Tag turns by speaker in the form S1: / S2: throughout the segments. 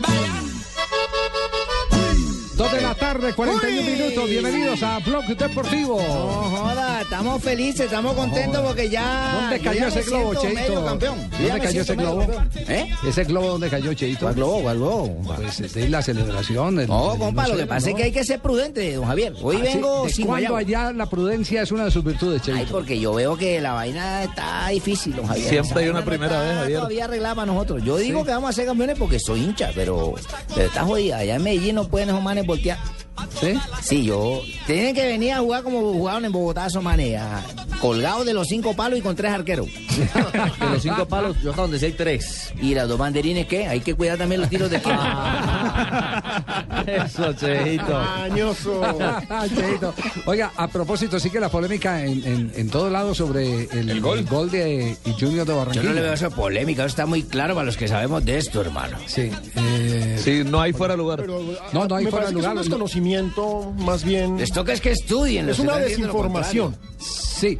S1: Dos de la tarde, 41 minutos. Bienvenidos a Blog Deportivo.
S2: No joda, estamos felices, estamos contentos porque ya.
S1: ¿Dónde cayó
S2: ya
S1: ese globo, Cheito?
S2: campeón.
S1: ¿Dónde cayó ese globo?
S2: ¿Eh?
S1: ¿Ese globo dónde cayó, Cheito?
S2: ¿Cuál globo? ¿Cuál globo?
S1: Pues es la celebración.
S2: No, compa, lo que
S1: 1-0,
S2: pasa es que hay que ser prudente, don Javier. Hoy
S1: Ah,
S2: vengo
S1: ¿de
S2: sin
S1: cuándo
S2: guayabo.
S1: allá la prudencia es una de sus virtudes, Cheito?
S2: Ay, porque yo veo que la vaina está difícil, don Javier.
S3: Siempre hay una primera vez, Javier.
S2: Todavía arreglada para nosotros. Yo digo que vamos a ser campeones porque soy hincha, pero, pero está jodida. Allá en Medellín no pueden esos manes voltear.
S1: ¿Sí?
S2: Sí, yo. Tienen que venir a jugar como jugaron en Bogotá esos manes, a- colgados de los cinco palos y con tres arqueros.
S3: De los cinco palos, yo hasta donde sé hay tres.
S2: ¿Y las dos banderines qué? Hay que cuidar también los tiros de
S3: Eso, Cheito.
S1: Ah, Cheito. Oiga, a propósito, sí que la polémica en, en, en todo lado sobre el,
S4: ¿El gol?
S1: de Junior de
S2: Yo
S1: Barranquilla.
S2: no le veo esa polémica, eso está muy claro para los que sabemos de esto, hermano.
S1: Sí. eh,
S3: Sí, no hay fuera de lugar.
S5: Pero,
S1: No, no hay
S5: me
S1: fuera lugar.
S5: Es un desconocimiento, más bien.
S2: Les toca es que estudien.
S5: Es una desinformación.
S1: Sí,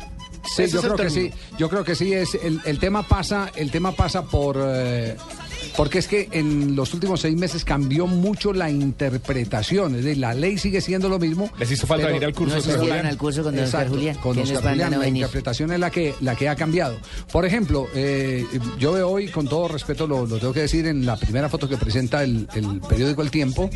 S1: sí,
S5: Ese
S1: yo creo que sí. Yo creo que sí es el, el tema pasa, el tema pasa por eh, porque es que en los últimos seis meses cambió mucho la interpretación, es decir, la ley sigue siendo lo mismo.
S4: Les hizo falta venir al curso.
S2: No
S4: Julián.
S2: al curso con don Oscar
S1: Exacto,
S2: Julián.
S1: con
S2: ¿Quiénes
S1: Oscar Julián,
S2: no
S1: la
S2: venir?
S1: interpretación es la que, la que ha cambiado. Por ejemplo, eh, yo veo hoy, con todo respeto, lo, lo tengo que decir, en la primera foto que presenta el, el periódico El Tiempo,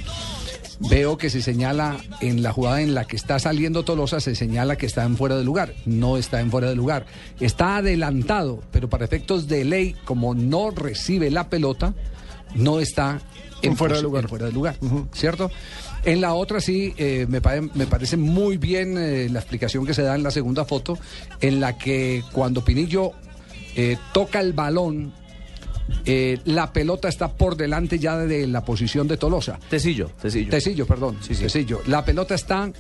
S1: veo que se señala en la jugada en la que está saliendo Tolosa, se señala que está en fuera de lugar. No está en fuera de lugar. Está adelantado, pero para efectos de ley, como no recibe la pelota, no está
S5: En fuera de lugar.
S1: en fuera de lugar, ¿cierto? En la otra sí, eh, me, pare- me parece muy bien eh, la explicación que se da en la segunda foto, en la que cuando Pinillo eh, toca el balón, eh, la pelota está por delante ya de la posición de Tolosa.
S3: Tecillo, Tecillo.
S1: Tecillo, perdón.
S3: Sí, sí.
S1: Tecillo. La pelota está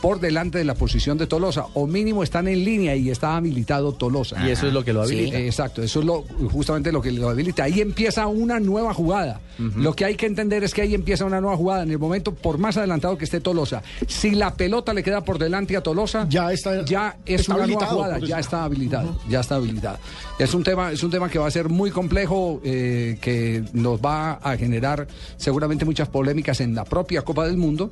S1: por delante de la posición de Tolosa, o mínimo están en línea y está habilitado Tolosa.
S3: Y eso es lo que lo
S2: Sí.
S3: habilita.
S1: Eh, Exacto, eso es lo, justamente lo que lo habilita. Ahí empieza una nueva jugada. Lo que hay que entender es que ahí empieza una nueva jugada. En el momento, por más adelantado que esté Tolosa, si la pelota le queda por delante a Tolosa,
S5: Ya está-
S1: ya es
S5: está
S1: una nueva jugada, ya está habilitado, ya está habilitado. Es un tema, es un tema que va a ser muy complejo, eh, que nos va a generar seguramente muchas polémicas en la propia Copa del Mundo,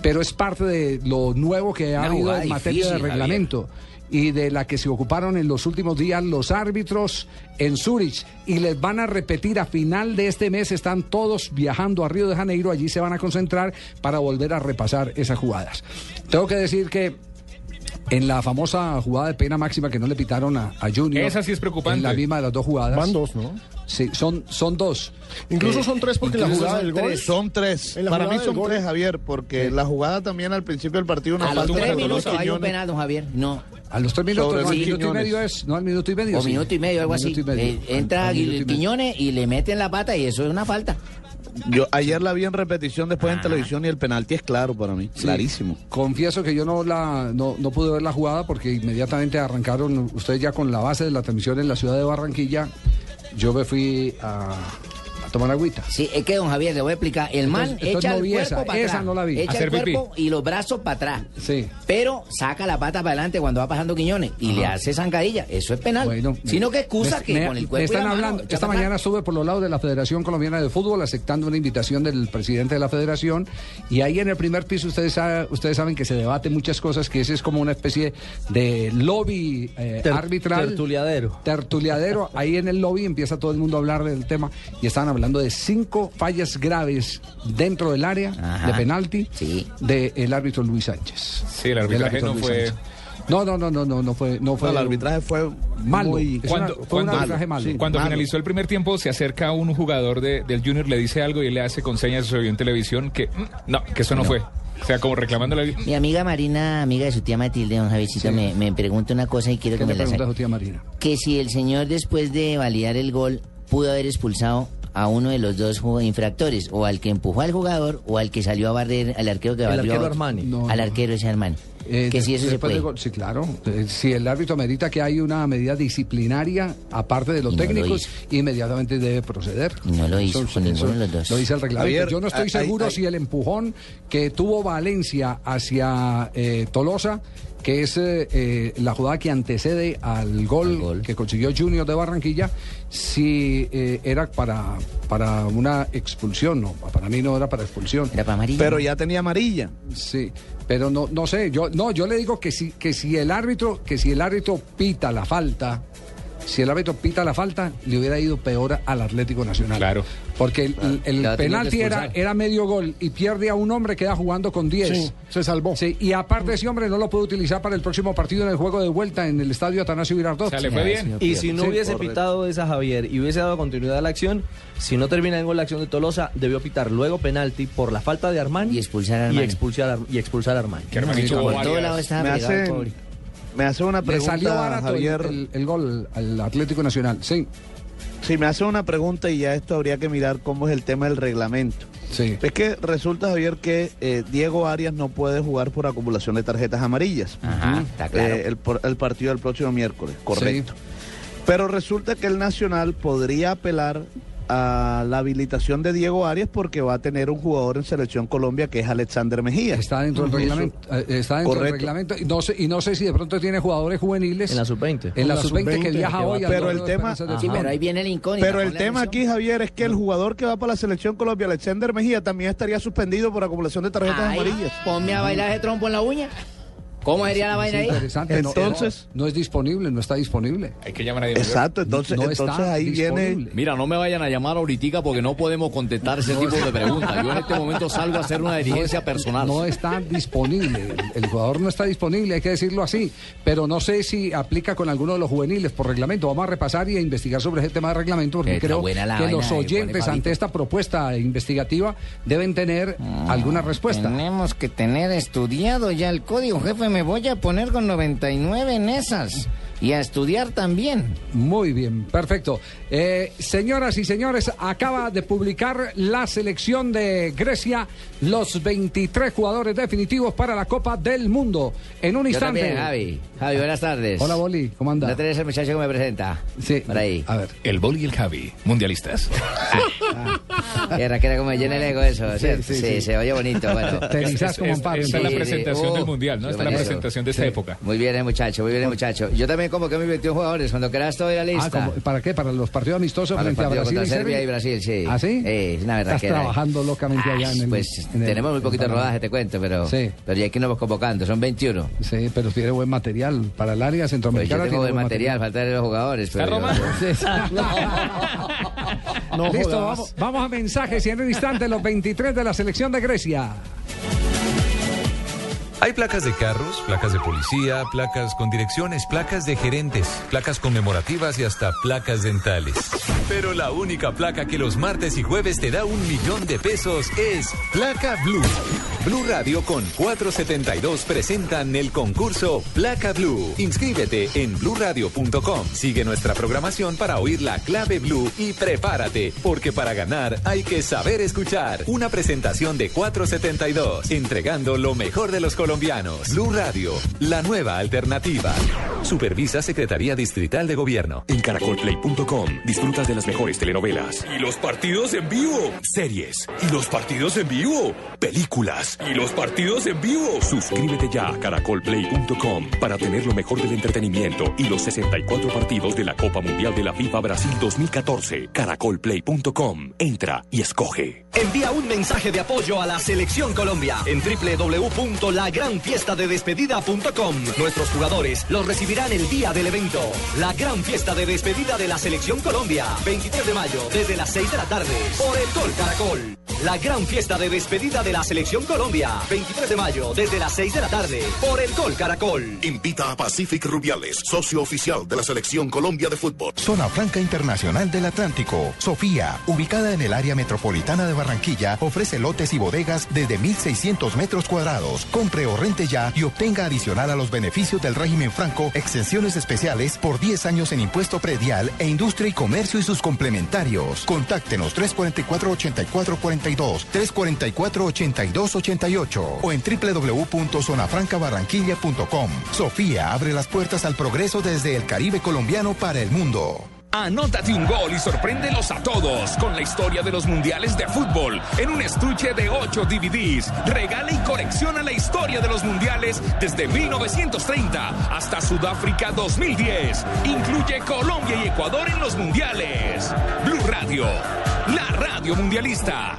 S1: pero es parte de lo nuevo que ha habido en materia
S2: difícil,
S1: de
S2: Javier.
S1: reglamento y de la que se ocuparon en los últimos días los árbitros en Zurich y les van a repetir a final de este mes están todos viajando a Río de Janeiro, allí se van a concentrar para volver a repasar esas jugadas. Tengo que decir que en la famosa jugada de pena máxima que no le pitaron a, a Junior.
S4: Esa sí es preocupante.
S1: En la misma de las dos jugadas.
S5: Van dos, ¿no?
S1: Sí, son, son dos.
S5: Incluso
S1: Eh,
S5: son tres porque la jugada
S3: son
S5: del gol.
S3: tres, Son tres. Para mí son
S5: gol-
S3: tres, Javier, porque la jugada también al principio del partido una
S2: A los
S3: falta
S2: tres minutos hay un penal, don Javier. No.
S1: A los tres minutos,
S3: Sobre
S1: no, al minuto y medio es, no al minuto y medio.
S2: O
S1: sí.
S2: minuto y medio, algo
S1: Al
S2: así.
S1: minuto y medio.
S2: Eh, entra
S1: al y medio.
S2: Quiñones y le meten la pata y eso es una falta.
S3: Yo ayer la vi en repetición después en televisión y el penalti es claro para mí,
S1: Sí.
S3: clarísimo.
S1: Confieso que yo no la no, no pude ver la jugada porque inmediatamente arrancaron ustedes ya con la base de la transmisión en la ciudad de Barranquilla. Yo me fui a tomar agüita.
S2: Sí, es que don Javier, le voy a explicar. El man
S1: Entonces- entonces
S2: echa
S1: no vi
S2: el cuerpo
S1: esa,
S2: para
S1: esa
S2: atrás.
S1: no la vi.
S2: Echa
S4: Hacer
S2: el cuerpo y los brazos para atrás.
S1: Sí.
S2: Pero saca la pata para adelante cuando va pasando Quiñones y le hace zancadilla. Eso es penal.
S1: Bueno,
S2: Sino que excusa
S1: me-
S2: que
S1: me-
S2: con el
S1: me
S2: cuerpo y
S1: están
S2: la mano
S1: hablando. Esta mañana estuve por los lados de la Federación Colombiana de Fútbol aceptando una invitación del presidente de la Federación y ahí en el primer piso ustedes ustedes saben que se debate muchas cosas que ese es como una especie de lobby eh,
S3: Ter-
S1: arbitral
S3: tertuliadero.
S1: tertuliadero ahí en el lobby empieza todo el mundo a hablar del tema y estaban hablando de cinco fallas graves dentro del área
S2: Ajá.
S1: de penalti
S2: Sí.
S1: del árbitro Luis Sánchez
S4: Sí, el arbitraje
S1: árbitro
S4: no
S1: Luis
S4: fue-
S1: Sánchez. no no no no no no fue no fue
S3: No, el arbitraje fue
S1: malo
S3: muy...
S1: Una-
S4: Cuando,
S1: fue un
S4: cuando-
S1: arbitraje malo.
S3: Sí.
S4: cuando
S3: malo.
S4: finalizó el primer tiempo, se acerca un jugador de- del Junior, le dice algo y él le hace con señas, se vio en televisión, que mm, no, que eso no, fue. O sea, como reclamándole.
S2: Mi amiga Marina, amiga de su tía Matilde, don Javiercito, me, me pregunta una cosa y quiero
S1: ¿Qué
S2: que me la
S1: pregunta su tía Marina?
S2: Que si el señor después de validar el gol pudo haber expulsado a uno de los dos infractores, o al que empujó al jugador, o al que salió a barrer, al arquero que
S3: El
S2: barrió
S3: arquero
S2: a-
S3: Armani.
S1: No,
S2: al
S1: no.
S2: arquero ese Armani.
S1: Eh,
S2: Que si eso se puede.
S1: gol, sí, claro. Eh, Si el árbitro medita que hay una medida disciplinaria, aparte de los
S2: Y no lo
S1: técnicos, inmediatamente debe proceder.
S2: Y no lo hizo con ninguno de los dos.
S1: Lo dice el reglamento.
S3: Javier,
S1: Yo no estoy
S3: hay-
S1: seguro
S3: hay-
S1: si el empujón que tuvo Valencia hacia eh, Tolosa, que es eh, eh, la jugada que antecede al gol,
S2: Al gol.
S1: que consiguió Junior de Barranquilla, si eh, era para, para una expulsión. No, para mí no era para expulsión.
S2: Era para amarillo.
S3: Pero ya tenía amarilla.
S1: Sí, pero no, no sé, yo no, yo le digo que si, que si el árbitro, que si el árbitro pita la falta, si el árbitro pita la falta, le hubiera ido peor al Atlético Nacional.
S4: Claro.
S1: Porque el, penalti era, era medio gol y pierde a un hombre, queda jugando con 10.
S5: Sí, se salvó.
S1: Sí, y aparte ese hombre no lo puede utilizar para el próximo partido en el juego de vuelta en el estadio Atanasio Girardot.
S4: O sea, le fue bien.
S6: Y si no
S1: Sí,
S6: hubiese
S3: correcto.
S6: pitado esa Javier y hubiese dado continuidad a la acción, si no termina en gol la acción de Tolosa, debió pitar luego penalti por la falta de Armani
S2: Y expulsar a
S6: y
S2: Armani.
S6: expulsar a, y expulsar a Armani.
S4: Que Armani
S1: Sí,
S4: tuvo
S2: Por
S1: claro.
S2: todo
S4: varias-
S2: lado estaba
S3: Me
S2: pegado el
S3: hace,
S2: pobre.
S3: Me hace una
S1: Le salió
S3: pregunta,
S1: barato
S3: Javier.
S1: el, el gol al Atlético Nacional. Sí,
S3: Sí, me hace una pregunta y ya esto habría que mirar cómo es el tema del reglamento.
S1: sí.
S3: Es que resulta, Javier, que eh, Diego Arias no puede jugar por acumulación de tarjetas amarillas.
S2: Ajá, está claro.
S3: Eh, el partido del próximo miércoles, correcto. Pero resulta que el Nacional podría apelar a la habilitación de Diego Arias porque va a tener un jugador en Selección Colombia que es Alexander Mejía.
S1: Está dentro del reglamento. eh, Está dentro del reglamento. Y no, sé, y no sé si de pronto tiene jugadores juveniles.
S6: En la sub-20.
S1: En la
S5: En la
S1: sub-20 que
S5: sub-20,
S1: viaja hoy
S3: pero el tema-
S1: de
S2: Sí, pero ahí viene el incógnito.
S3: Pero el tema aquí, Javier, es que el jugador que va para la Selección Colombia, Alexander Mejía, también estaría suspendido por acumulación de tarjetas
S2: Ay,
S3: amarillas.
S2: Ponme a bailar ese trompo en la uña. ¿Cómo sería la vaina ahí?
S1: Interesante. no-
S3: Entonces-
S1: no, no es disponible, no está disponible.
S4: Hay que llamar a Diego.
S3: Exacto, entonces,
S1: No
S3: entonces
S1: está
S3: ahí viene...
S1: disponible.
S7: Mira, no me vayan a llamar ahorita porque no podemos contestar ese tipo de preguntas. Yo en este momento salgo a hacer una diligencia personal.
S1: No está disponible. El, el jugador no está disponible, hay que decirlo así. Pero no sé si aplica con alguno de los juveniles por reglamento. Vamos a repasar y a investigar sobre ese tema de reglamento porque
S2: Está
S1: creo
S2: buena la
S1: que
S2: vaina
S1: los
S2: de
S1: oyentes ante esta propuesta investigativa deben tener
S2: Ah,
S1: alguna respuesta.
S2: Tenemos que tener estudiado ya el código, jefe. Me voy a poner con 99 en esas. Y a estudiar también.
S1: Muy bien, perfecto. Eh, señoras y señores, acaba de publicar la selección de Grecia los 23 jugadores definitivos para la Copa del Mundo. En un
S2: Yo
S1: instante.
S2: también, Javi. Javi, buenas tardes.
S1: Hola, Boli, ¿cómo anda?
S2: ¿No tenés el muchacho que me presenta?
S1: Sí,
S2: Por ahí.
S1: A ver.
S4: El Bol y el Javi, mundialistas.
S2: Era que era como llena el ego eso,
S1: sí,
S2: Sí,
S1: sí.
S2: se oye bonito. Bueno.
S1: Te como un palo.
S4: Esta es la
S2: Sí, sí.
S4: presentación del mundial, ¿no? Esta es la presentación de esta época.
S2: Muy bien, el muchacho, muy bien, muchacho. Yo también como que mis 21 jugadores. Cuando quieras estoy la
S1: Ah. ¿Para qué? ¿Para los partidos amistosos
S2: Para el
S1: frente a
S2: partido
S1: Brasil
S2: contra
S1: y
S2: Serbia y Brasil, sí.
S1: ¿Ah, sí?
S2: Eh, es una verdad
S1: Estás
S2: que era.
S1: trabajando locamente allá en el...
S2: Pues
S1: en el-
S2: tenemos muy poquito rodaje, te cuento, pero,
S1: Sí.
S2: pero ya aquí nos vamos convocando, son 21.
S1: Sí, pero tiene buen material. Para el área
S2: Pues yo
S1: centroamericana
S2: tengo buen material, falta de los jugadores.
S4: ¿Está
S2: Pero
S1: sí.
S5: No
S1: Listo, vamos, vamos a mensajes y en un instante los 23 de la selección de Grecia.
S8: Hay placas de carros, placas de policía, placas con direcciones, placas de gerentes, placas conmemorativas y hasta placas dentales. Pero la única placa que los martes y jueves te da un millón de pesos es Placa Blue. Blue Radio con 472 presentan el concurso Placa Blue. Inscríbete en bluradio.com. Sigue nuestra programación para oír la clave Blue y prepárate, porque para ganar hay que saber escuchar. Una presentación de 472, entregando lo mejor de los colombianos. Blue Radio, la nueva alternativa. Supervisa Secretaría Distrital de Gobierno.
S9: En caracolplay.com disfrutas de las mejores telenovelas. Y los partidos en vivo. Series. Y los partidos en vivo. Películas. Y los partidos en vivo. Suscríbete ya a caracolplay.com para tener lo mejor del entretenimiento y los 64 partidos de la Copa Mundial de la FIFA Brasil 2014. Caracolplay.com. Entra y escoge.
S10: Envía un mensaje de apoyo a la Selección Colombia en www.lagranfiestadedespedida.com. Nuestros jugadores los recibirán el día del evento. La gran fiesta de despedida de la Selección Colombia. 23 de mayo, desde las 6 de la tarde, por el Gol Caracol. La gran fiesta de despedida de la Selección Colombia. 23 de mayo, desde las 6 de la tarde, por el Gol Caracol.
S11: Invita a Pacific Rubiales, socio oficial de la Selección Colombia de Fútbol.
S12: Zona Franca Internacional del Atlántico. Sofía, ubicada en el área metropolitana de Barranquilla, ofrece lotes y bodegas desde 1.600 metros cuadrados. Compre o rente ya y obtenga adicional a los beneficios del régimen franco exenciones especiales por 10 años en impuesto predial e industria y comercio y sus complementarios. Contáctenos 344-8444 344-8288 o en www.zonafrancabarranquilla.com. Sofía abre las puertas al progreso desde el Caribe colombiano para el mundo.
S4: Anótate un gol y sorpréndelos a todos con la historia de los mundiales de fútbol en un estuche de 8 DVDs. Regala y colecciona la historia de los mundiales desde 1930 hasta Sudáfrica 2010. Incluye Colombia y Ecuador en los mundiales. Blue Radio, la radio mundialista.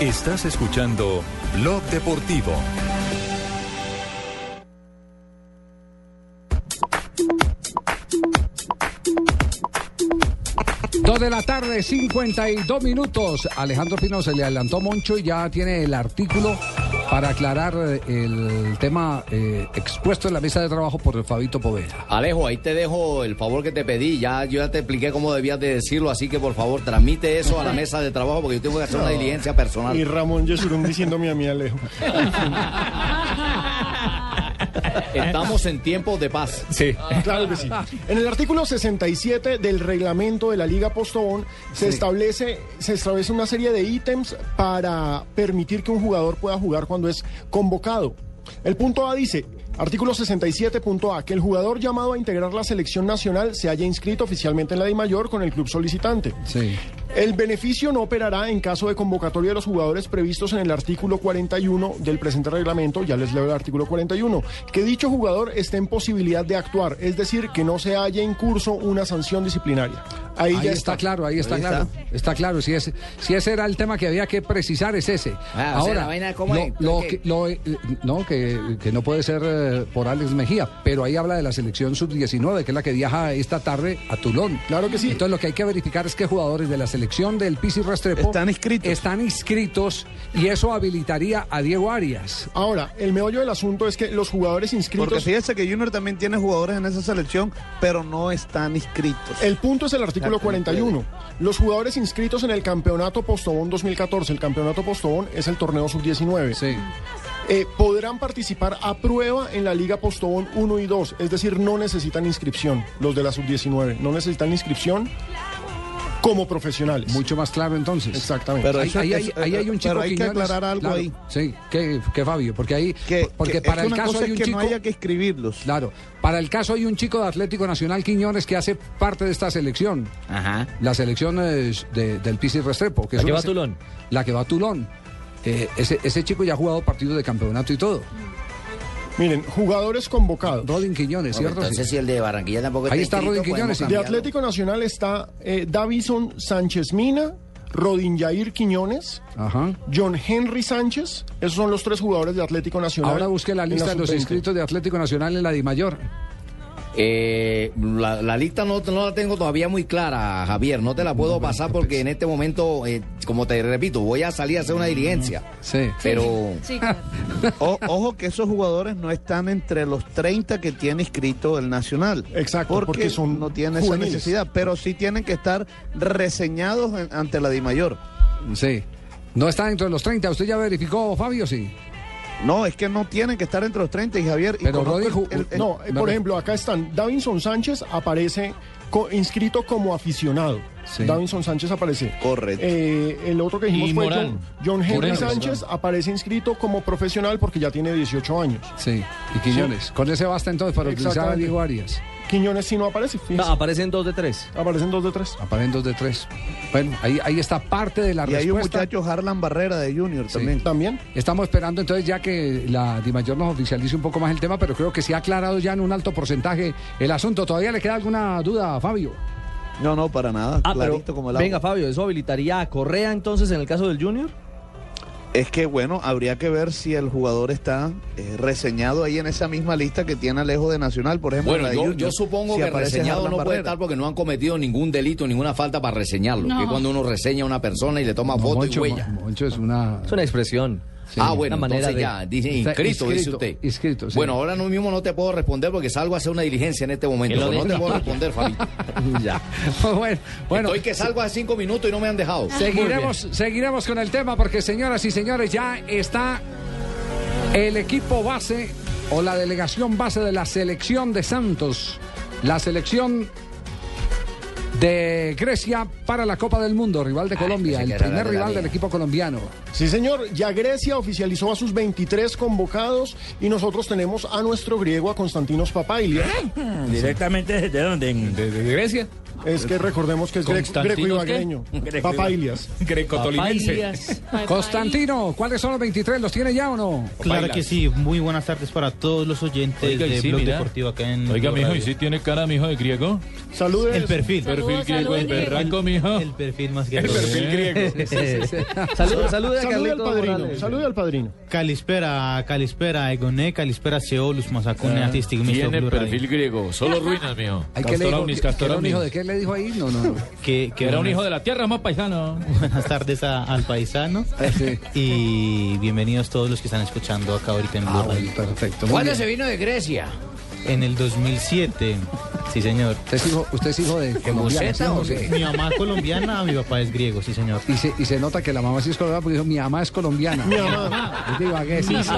S8: Estás escuchando Blog Deportivo.
S1: Dos de la tarde, 52 minutos. Alejandro Pino se le adelantó Moncho y ya tiene el artículo para aclarar eh, el tema eh, expuesto en la mesa de trabajo por Fabito Poveda.
S2: Alejo, ahí te dejo el favor que te pedí. Ya yo ya te expliqué cómo debías de decirlo, así que por favor transmite eso a la mesa de trabajo porque yo tengo que hacer una diligencia personal.
S5: Y Ramón Yesurún diciéndome a mí, Alejo.
S2: Estamos en tiempos de paz.
S13: Sí.
S5: Claro que sí. En el artículo 67 del reglamento de la Liga Postobón se
S1: Sí.
S5: establece se establece una serie de ítems para permitir que un jugador pueda jugar cuando es convocado. El punto A dice, artículo 67.A, que el jugador llamado a integrar la selección nacional se haya inscrito oficialmente en la DIMAYOR con el club solicitante.
S1: Sí.
S5: El beneficio no operará en caso de convocatoria de los jugadores previstos en el artículo 41 del presente reglamento, ya les leo el artículo 41, que dicho jugador esté en posibilidad de actuar, es decir, que no se haya en curso una sanción disciplinaria. Ahí,
S1: Ahí,
S5: ya
S1: está, claro, ahí está claro. Está, claro, si, es, si ese era el tema que había que precisar, es ese.
S14: Ah, o sea, la vaina, ¿cómo
S1: lo,
S14: es?
S1: lo
S14: ¿Qué?
S1: que, lo, eh, no, que, que no puede ser eh, por Alex Mejía, pero ahí habla de la selección sub-19, que es la que viaja esta tarde a Tulón.
S5: Claro que sí.
S1: Entonces lo que hay que verificar es que jugadores de la selección del Pisi Restrepo
S3: Están inscritos.
S1: están inscritos y eso habilitaría a Diego Arias.
S5: Ahora, el meollo del asunto es que los jugadores inscritos...
S3: Porque fíjese que Junior también tiene jugadores en esa selección, pero no están inscritos.
S5: El punto es el artículo
S3: Exacto, no
S5: 41. Los jugadores inscritos en el campeonato Postobón 2014, el campeonato Postobón es el torneo sub-19.
S1: Sí.
S5: Eh, podrán participar a prueba en la Liga Postobón 1 y 2, es decir, no necesitan inscripción, los de la sub-19, no necesitan inscripción como profesionales.
S1: Mucho más claro entonces.
S5: Exactamente.
S3: Pero
S1: ahí,
S3: eso-
S1: ahí hay,
S3: eso-
S1: ahí hay un chico
S3: pero hay que
S1: Quiñones,
S3: aclarar algo
S1: claro,
S3: ahí.
S1: Sí, que, que Fabio, porque ahí
S3: Que,
S1: porque
S3: que-
S1: para
S3: es
S1: el caso hay un
S3: es que
S1: chico
S3: no haya que escribirlos.
S1: Claro, para el caso hay un chico de Atlético Nacional Quiñones que hace parte de esta selección,
S14: Ajá.
S1: la selección eh, de- del Pisi Restrepo, que
S15: La
S1: es
S15: que
S1: una
S15: va a Tulón.
S1: La que va a Tulón. Eh, ese, ese chico ya ha jugado partidos de campeonato y todo.
S5: Miren, jugadores convocados.
S1: Rodin Quiñones,
S14: Bueno,
S1: ¿cierto?
S14: entonces, si el de Barranquilla tampoco
S1: Ahí está Rodin Quiñones,
S14: podemos
S1: sí.
S5: De. Atlético Nacional está eh, Davison Sánchez Mina, Rodin Yair Quiñones,
S1: Ajá.
S5: John Henry Sánchez. Esos son los tres jugadores de Atlético Nacional.
S1: Ahora busque la lista de los
S5: sub-20.
S1: inscritos de Atlético Nacional en la Dimayor.
S2: Eh, la, la lista no, no la tengo todavía muy clara, Javier. No te la puedo pasar porque en este momento, eh, como te repito, voy a salir a hacer una diligencia.
S1: Sí.
S2: Pero
S16: Sí, claro.
S3: O- ojo que esos jugadores no están entre los 30 que tiene inscrito el Nacional.
S5: Exacto,
S3: porque,
S5: porque son
S3: no tiene esa necesidad, pero sí tienen que estar reseñados en- ante la DIMAYOR.
S1: Sí. No está dentro de los 30. ¿Usted ya verificó, Fabio? Sí.
S3: No, es que no tienen que estar entre los 30 y Javier. y
S1: Pero
S3: conozco
S1: Rodri
S3: el-
S1: ju-
S3: el- el-
S5: No, eh, por ejemplo, acá están. Davinson Sánchez aparece co- inscrito como aficionado.
S1: Sí.
S5: Davinson Sánchez aparece.
S3: Correcto.
S5: Eh, el otro que dijimos
S13: Y
S5: fue
S13: Morán.
S5: John, John Henry
S13: Moreno,
S5: Sánchez aparece inscrito como profesional porque ya tiene 18 años.
S1: Sí. Y Quiñones. Con ese basta entonces para utilizar a. Diego Arias.
S5: Quiñones sí no aparece.
S15: No, aparecen dos de tres.
S5: Aparecen dos de tres.
S1: Aparecen dos de tres. Bueno, ahí, ahí está parte de la
S3: y hay un
S1: respuesta.
S3: muchacho, Harlan Barrera de Junior
S1: Sí.
S3: también.
S5: También.
S1: Estamos esperando entonces ya que la Dimayor nos oficialice un poco más el tema, pero creo que se ha aclarado ya en un alto porcentaje el asunto. ¿Todavía le queda alguna duda, Fabio?
S3: No, no, para nada.
S15: Ah, pero
S3: clarito como el agua.
S15: venga Fabio, ¿eso habilitaría a Correa entonces en el caso del Junior?
S3: Es que, bueno, habría que ver si el jugador está eh, reseñado ahí en esa misma lista que tiene Alejo de Nacional, por ejemplo.
S2: Bueno,
S3: la de
S2: yo,
S3: Junior,
S2: yo supongo
S3: si
S2: que reseñado no puede estar porque no han cometido ningún delito, ninguna falta para reseñarlo.
S3: No.
S2: Que es cuando uno reseña a una persona y le toma foto
S1: Moncho,
S2: y huella.
S1: Mo- Moncho es una...
S15: Es una expresión.
S2: Ah, bueno,
S15: Una manera
S2: entonces
S15: de-
S2: ya, dice inscrito, dice usted.
S1: inscrito, sí.
S2: Bueno, ahora mismo no te puedo responder porque salgo a hacer una diligencia en este momento.
S1: Lo
S2: no te puedo responder, Fabito.
S15: ya.
S1: bueno, bueno.
S2: Estoy que salgo a cinco minutos y no me han dejado.
S1: Seguiremos, seguiremos con el tema porque, señoras y señores, ya está el equipo base o la delegación base de la selección de Santos. La selección de Grecia para la Copa del Mundo, rival de Colombia,
S5: pensé
S1: el primer rival
S5: mía.
S1: del equipo colombiano.
S5: Sí, señor. Ya Grecia oficializó a sus 23 convocados y nosotros tenemos a nuestro griego, a Constantinos Papailias.
S17: ¿Directamente desde dónde?
S4: ¿De, Grecia?
S5: Es que recordemos que es grec-
S4: ¿Constantinos
S5: greco y- Papailias.
S4: Greco-tolimense.
S1: Constantino, ¿cuáles son los 23? ¿Los tiene ya o no?
S18: Claro que sí, muy buenas tardes para todos los oyentes
S13: Oiga, y
S18: de
S13: sí,
S18: Blog
S13: mira.
S18: Deportivo acá en
S13: Oiga,
S18: Blue
S13: mijo,
S18: Radio.
S13: ¿y si tiene cara, mijo, de griego?
S5: Saludes.
S18: El perfil.
S13: Perfil griego, el berraco, mijo.
S18: El perfil más
S13: El
S18: griego.
S13: perfil griego.
S18: A
S5: al padrino. Salude al padrino.
S18: Kalispera, Kalispera, Egone, Kalispera, Seolus, Masakune, Artistic, Mr.
S13: Tiene perfil griego, solo ruinas, mijo.
S1: Ay, ¿qué le dijo?
S13: Castoravnis,
S1: ¿Que- que era un hijo
S13: Castoravnis.
S1: de qué le dijo ahí? No, no, no.
S18: Que, que
S13: Era un hijo de la tierra, más paisano.
S18: Buenas tardes a- al paisano. Y bienvenidos todos los que están escuchando acá ahorita en Blue
S1: Ah,
S18: Radio.
S1: bueno, perfecto.
S2: ¿Cuándo se vino de Grecia?
S18: En el 2007. Sí, señor.
S1: ¿Usted es hijo, usted es hijo de colombiano? ¿sí o?
S18: Mi mamá es colombiana, mi papá es griego, sí, señor.
S1: Y se, y se nota que la mamá sí es colombiana porque dijo, mi mamá es colombiana.
S18: Mi mamá.
S1: Yo digo, ¿a qué? Sí,
S13: Mi
S1: sí,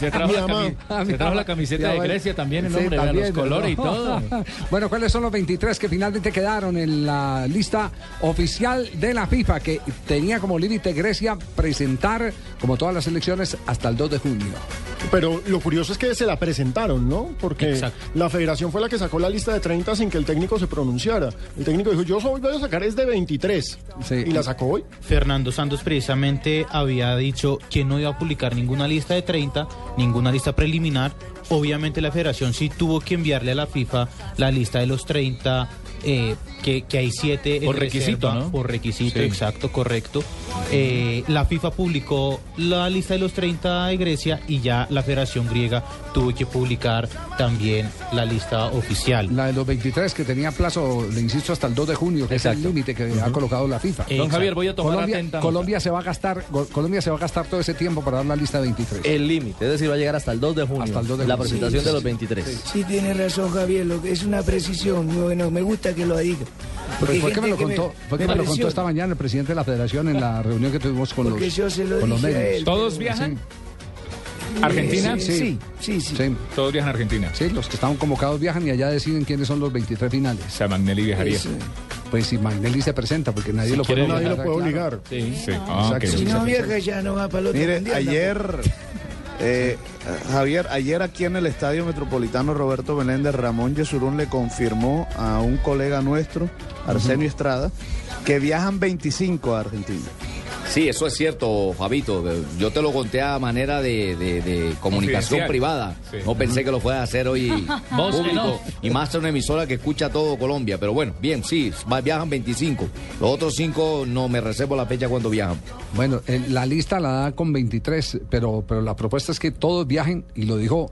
S13: se trajo, la, se trajo camiseta de Grecia también, el vea
S1: también,
S13: los colores y todo.
S1: Bueno, ¿cuáles son los 23 que finalmente quedaron en la lista oficial de la FIFA que tenía como límite Grecia presentar, como todas las elecciones, hasta el 2 de junio?
S5: Pero lo curioso es que se la presentaron, ¿no? Porque la federación fue la que sacó la lista de 30 sin que el técnico se pronunciara. El técnico dijo, yo soy, voy a sacar es de 23. Y la sacó hoy.
S18: Fernando Santos precisamente había dicho que no iba a publicar ninguna lista de 30, ninguna lista preliminar. Obviamente la federación sí tuvo que enviarle a la FIFA la lista de los 30, eh, que, que hay 7
S13: Por requisito, ¿no?
S18: Por requisito,
S13: Sí.
S18: exacto, correcto. Eh, la FIFA publicó la lista de los 30 de Grecia y ya la federación griega tuvo que publicar también la lista oficial.
S1: La de los 23 que tenía plazo, le insisto, hasta el 2 de junio, que es el límite que ha colocado la FIFA.
S13: Don Javier, voy a tomar
S1: Colombia,
S13: atenta.
S1: Colombia se va a gastar, Colombia se va a gastar todo ese tiempo para dar la lista de 23.
S15: El límite, es decir, va a llegar hasta el 2 de junio.
S1: Hasta el 2 de
S15: la
S1: junio.
S15: presentación
S1: Sí,
S15: de
S1: sí,
S15: los
S1: sí.
S15: 23.
S19: Sí, tiene razón, Javier, lo que es una precisión. Muy bueno, me gusta que lo diga.
S1: Pues
S19: hay
S1: fue que me lo contó, fue que me lo contó
S19: presiona.
S1: esta mañana el presidente de la federación en la reunión que tuvimos con
S19: Porque
S1: los,
S19: yo se lo
S1: con los
S19: dije a
S1: medios.
S19: él,
S4: ¿Todos
S19: pero-
S4: viajan?
S19: Sí.
S4: ¿Argentina?
S19: Sí, sí, sí.
S4: Todos viajan a Argentina.
S1: Sí, los que estaban convocados viajan y allá deciden quiénes son los 23 finales.
S4: O sea, Magnelli viajaría.
S19: Eso.
S1: Pues si Magnelli se presenta, porque nadie
S4: Si
S1: lo puede
S4: quiere
S5: Nadie lo
S1: obligar,
S5: puede
S1: claro.
S5: obligar.
S4: Sí. Ah, ok.
S19: Si no viaja, ya no va para el otro
S3: Mire,
S19: mundial,
S3: ayer, eh, Javier, ayer aquí en el Estadio Metropolitano Roberto Meléndez, Ramón Yesurún le confirmó a un colega nuestro, Arsenio Estrada, que viajan 25 a Argentina.
S2: Sí, eso es cierto, Fabito. Yo te lo conté a manera de, de- de comunicación privada.
S4: Sí.
S2: No pensé que lo fuera a hacer hoy público. Y más a una emisora que escucha todo Colombia. Pero bueno, bien, sí, viajan 25. Los otros 5 no me reservo la fecha cuando viajan.
S1: Bueno, eh, la lista la da con 23, pero, pero la propuesta es que todos viajen, y lo dijo,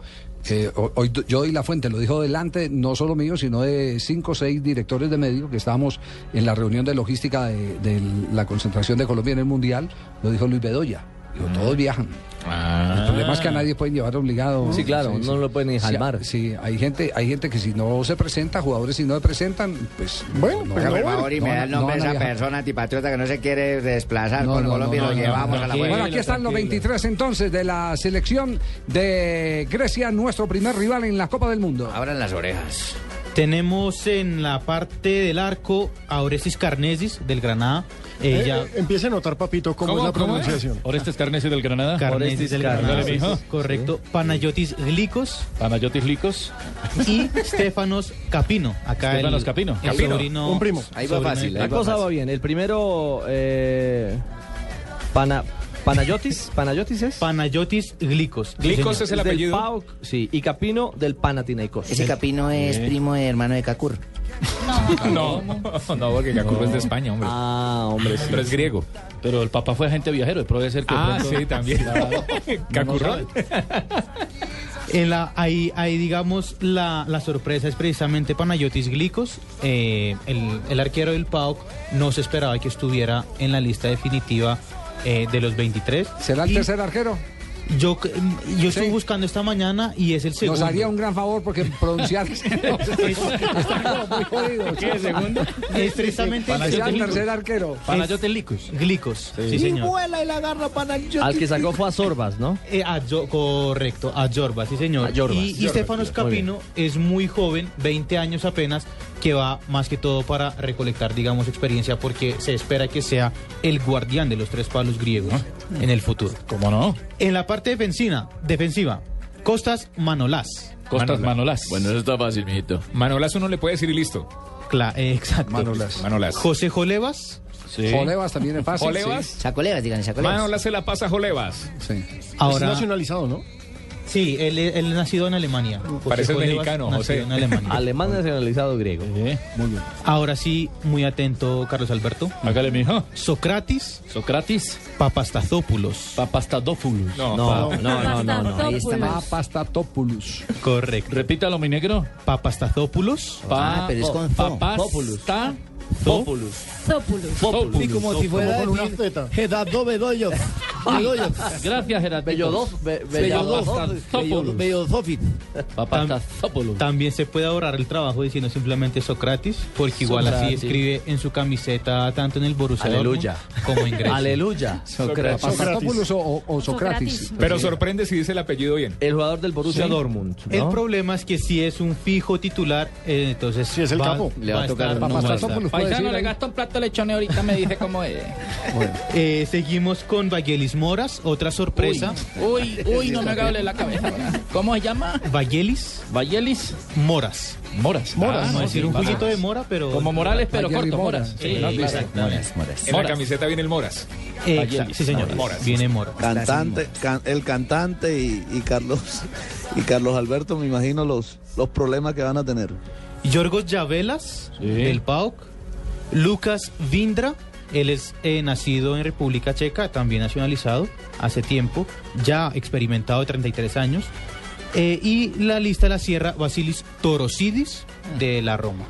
S1: eh, ho- hoy yo doy la fuente, lo dijo delante, no solo mío, sino de cinco o seis directores de medio que estábamos en la reunión de logística de, de la concentración de Colombia en el Mundial, lo dijo Luis Bedoya. Dijo, todos viajan. El problema es que a nadie pueden llevar obligado.
S15: Sí, claro, no lo pueden ni
S1: Sí, hay gente, hay gente que si no se presenta, jugadores si no se presentan, pues
S5: Bueno,
S1: no
S5: pues
S2: Por favor, y me
S1: no
S2: da el
S1: no
S2: nombre de
S1: a
S2: esa persona antipatriota que no se quiere desplazar con
S1: no,
S2: Colombia
S1: no,
S2: y lo
S1: no,
S2: llevamos
S1: no,
S2: a la buena.
S1: Bueno, aquí están los 23 entonces de la selección de Grecia, nuestro primer rival en la Copa del Mundo.
S2: Abran las orejas.
S18: Tenemos en la parte del arco a Orestes Carnesis del Granada.
S5: Eh,
S18: Ella,
S5: eh, empiece a notar, papito, cómo,
S4: ¿Cómo,
S5: es la
S4: cómo es?
S5: pronunciación.
S13: Orestes Carnesio del Granada.
S18: Carnesis del
S15: Carnesis,
S18: Granada. Correcto. Panayotis Glicos
S13: Panayotis Licos.
S18: y Stefanos Capino. Acá
S13: Stefanos
S18: el,
S13: Capino.
S18: el
S13: Capino.
S18: sobrino-
S5: Un primo.
S2: Ahí va fácil,
S15: La cosa va bien. El primero, eh, Pana, Panayotis, Panayotis es.
S18: Panayotis Glicos.
S4: Glicos es el
S15: del
S4: apellido.
S15: PAOK, sí, y Capino del Panathinaikos.
S19: Ese Capino es primo de hermano de Cacur.
S4: No, no, porque Cacurro es de España, hombre.
S6: Ah, hombre, sí.
S13: Pero es griego. Pero el papá fue agente viajero, puede ser que de
S4: Ah,
S13: pronto-
S4: sí, también. Cacurrón.
S18: En la, ahí, ahí, digamos, la, la sorpresa es precisamente Panayotis Glicos. Eh, el, el arquero del PAOK no se esperaba que estuviera en la lista definitiva eh, de los 23.
S1: ¿Será el
S18: Y
S1: tercer arquero?
S18: Yo, yo estoy buscando esta mañana y es el segundo.
S1: Nos haría un gran favor porque pronunciar está como muy jodido.
S13: ¿Qué, segundo?
S18: Es precisamente el
S1: Será el
S18: segundo.
S1: tercer arquero.
S13: Panayotes Licos.
S18: Glicos, sí,
S6: Sí.
S18: señor.
S20: vuela y la agarra para
S6: Al que sacó fue a Sorbas, ¿no?
S18: Eh, a Jo- correcto, a Jorba, sí señor.
S6: A Jorba.
S18: y y
S6: Jorba,
S18: Stefano
S6: muy
S18: Scapino es muy joven, 20 años apenas, que va más que todo para recolectar, digamos, experiencia porque se espera que sea el guardián de los tres palos griegos en el futuro.
S13: ¿Cómo no?
S18: En la parte defensiva, defensiva Costas Manolás.
S13: Costas Manolás.
S4: Bueno,
S13: eso está fácil, mijito.
S4: Manolás uno le puede decir y listo.
S18: Cla- eh, exacto.
S1: Manolás.
S4: Manolás.
S18: José Jolevas.
S13: Sí.
S1: Jolevas también es fácil.
S4: Jolevas.
S1: sí.
S2: Sacolevas, digan, sacolevas.
S4: Manolás se la pasa a Jolevas.
S1: Sí.
S18: Ahora,
S5: Es nacionalizado, ¿no?
S18: Sí, él, él es nacido en Alemania. José
S4: Parece mexicano, José.
S18: en Alemania.
S6: Alemán nacionalizado griego.
S13: Muy bien.
S18: Ahora sí, muy atento, Carlos Alberto.
S13: Hágale, mijo.
S18: Socratis
S13: Socratis.
S18: Papastazopoulos.
S13: Papastadófoulos.
S4: No,
S6: No, no, no, no, no.
S2: Ahí está más.
S1: Papastatopoulos.
S18: Correcto.
S13: Repítalo, mi negro.
S18: Papastazopoulos.
S2: Ah, pero es con.
S6: Populus. Populus.
S13: Populus.
S2: Sí, como si fuera
S5: Con una teta.
S2: Gerardo Bedoyo. Bedoyo.
S13: Gracias, Gerardo.
S6: Bellodof. Be-
S2: Beyodof.
S13: Papastazopoulos.
S2: Beyodofit.
S13: Papastazopoulos.
S18: También se puede ahorrar el trabajo diciendo simplemente Socratis, porque igual así escribe en su camiseta tanto en el Borussia
S6: Aleluya.
S18: Como en Grecia.
S6: Aleluya.
S1: Papastatopoulos o, o- Socratis.
S4: Pero sorprende si dice el apellido bien.
S6: El jugador del Borussia
S18: Sí.
S6: Dortmund.
S18: El problema es que si es un fijo titular, eh, entonces
S5: Sí, es el capo.
S2: Le va a tocar
S1: puede decir ahí.
S13: un plato de lechón ahorita me dice cómo es.
S18: Eh, seguimos con Vagelis Moras, otra sorpresa.
S13: Uy, uy, no me haga la cabeza. ¿verdad? ¿Cómo se llama?
S18: Vagelis
S13: Vayelis.
S18: Moras.
S13: Moras.
S18: Moras,
S13: Ah,
S18: vamos a decir un
S13: pasa.
S18: juguito de mora, pero...
S13: Como Morales, pero corto,
S1: Mora.
S13: Moras.
S1: Sí, claro,
S13: claro.
S2: Moras, moras.
S4: En la
S13: Moras.
S4: camiseta viene el Moras.
S18: Eh, exacto, sí, señor.
S4: Moras.
S18: Viene Mora.
S3: Cantante, can- el cantante y, y Carlos y Carlos Alberto, me imagino los, los problemas que van a tener.
S18: Yorgos Yavelas,
S13: Sí.
S18: del PAOK. Lucas Vindra, él es eh, nacido en República Checa, también nacionalizado hace tiempo, ya experimentado de 33 años. Eh, y la lista la cierra Basilis Torosidis de la Roma.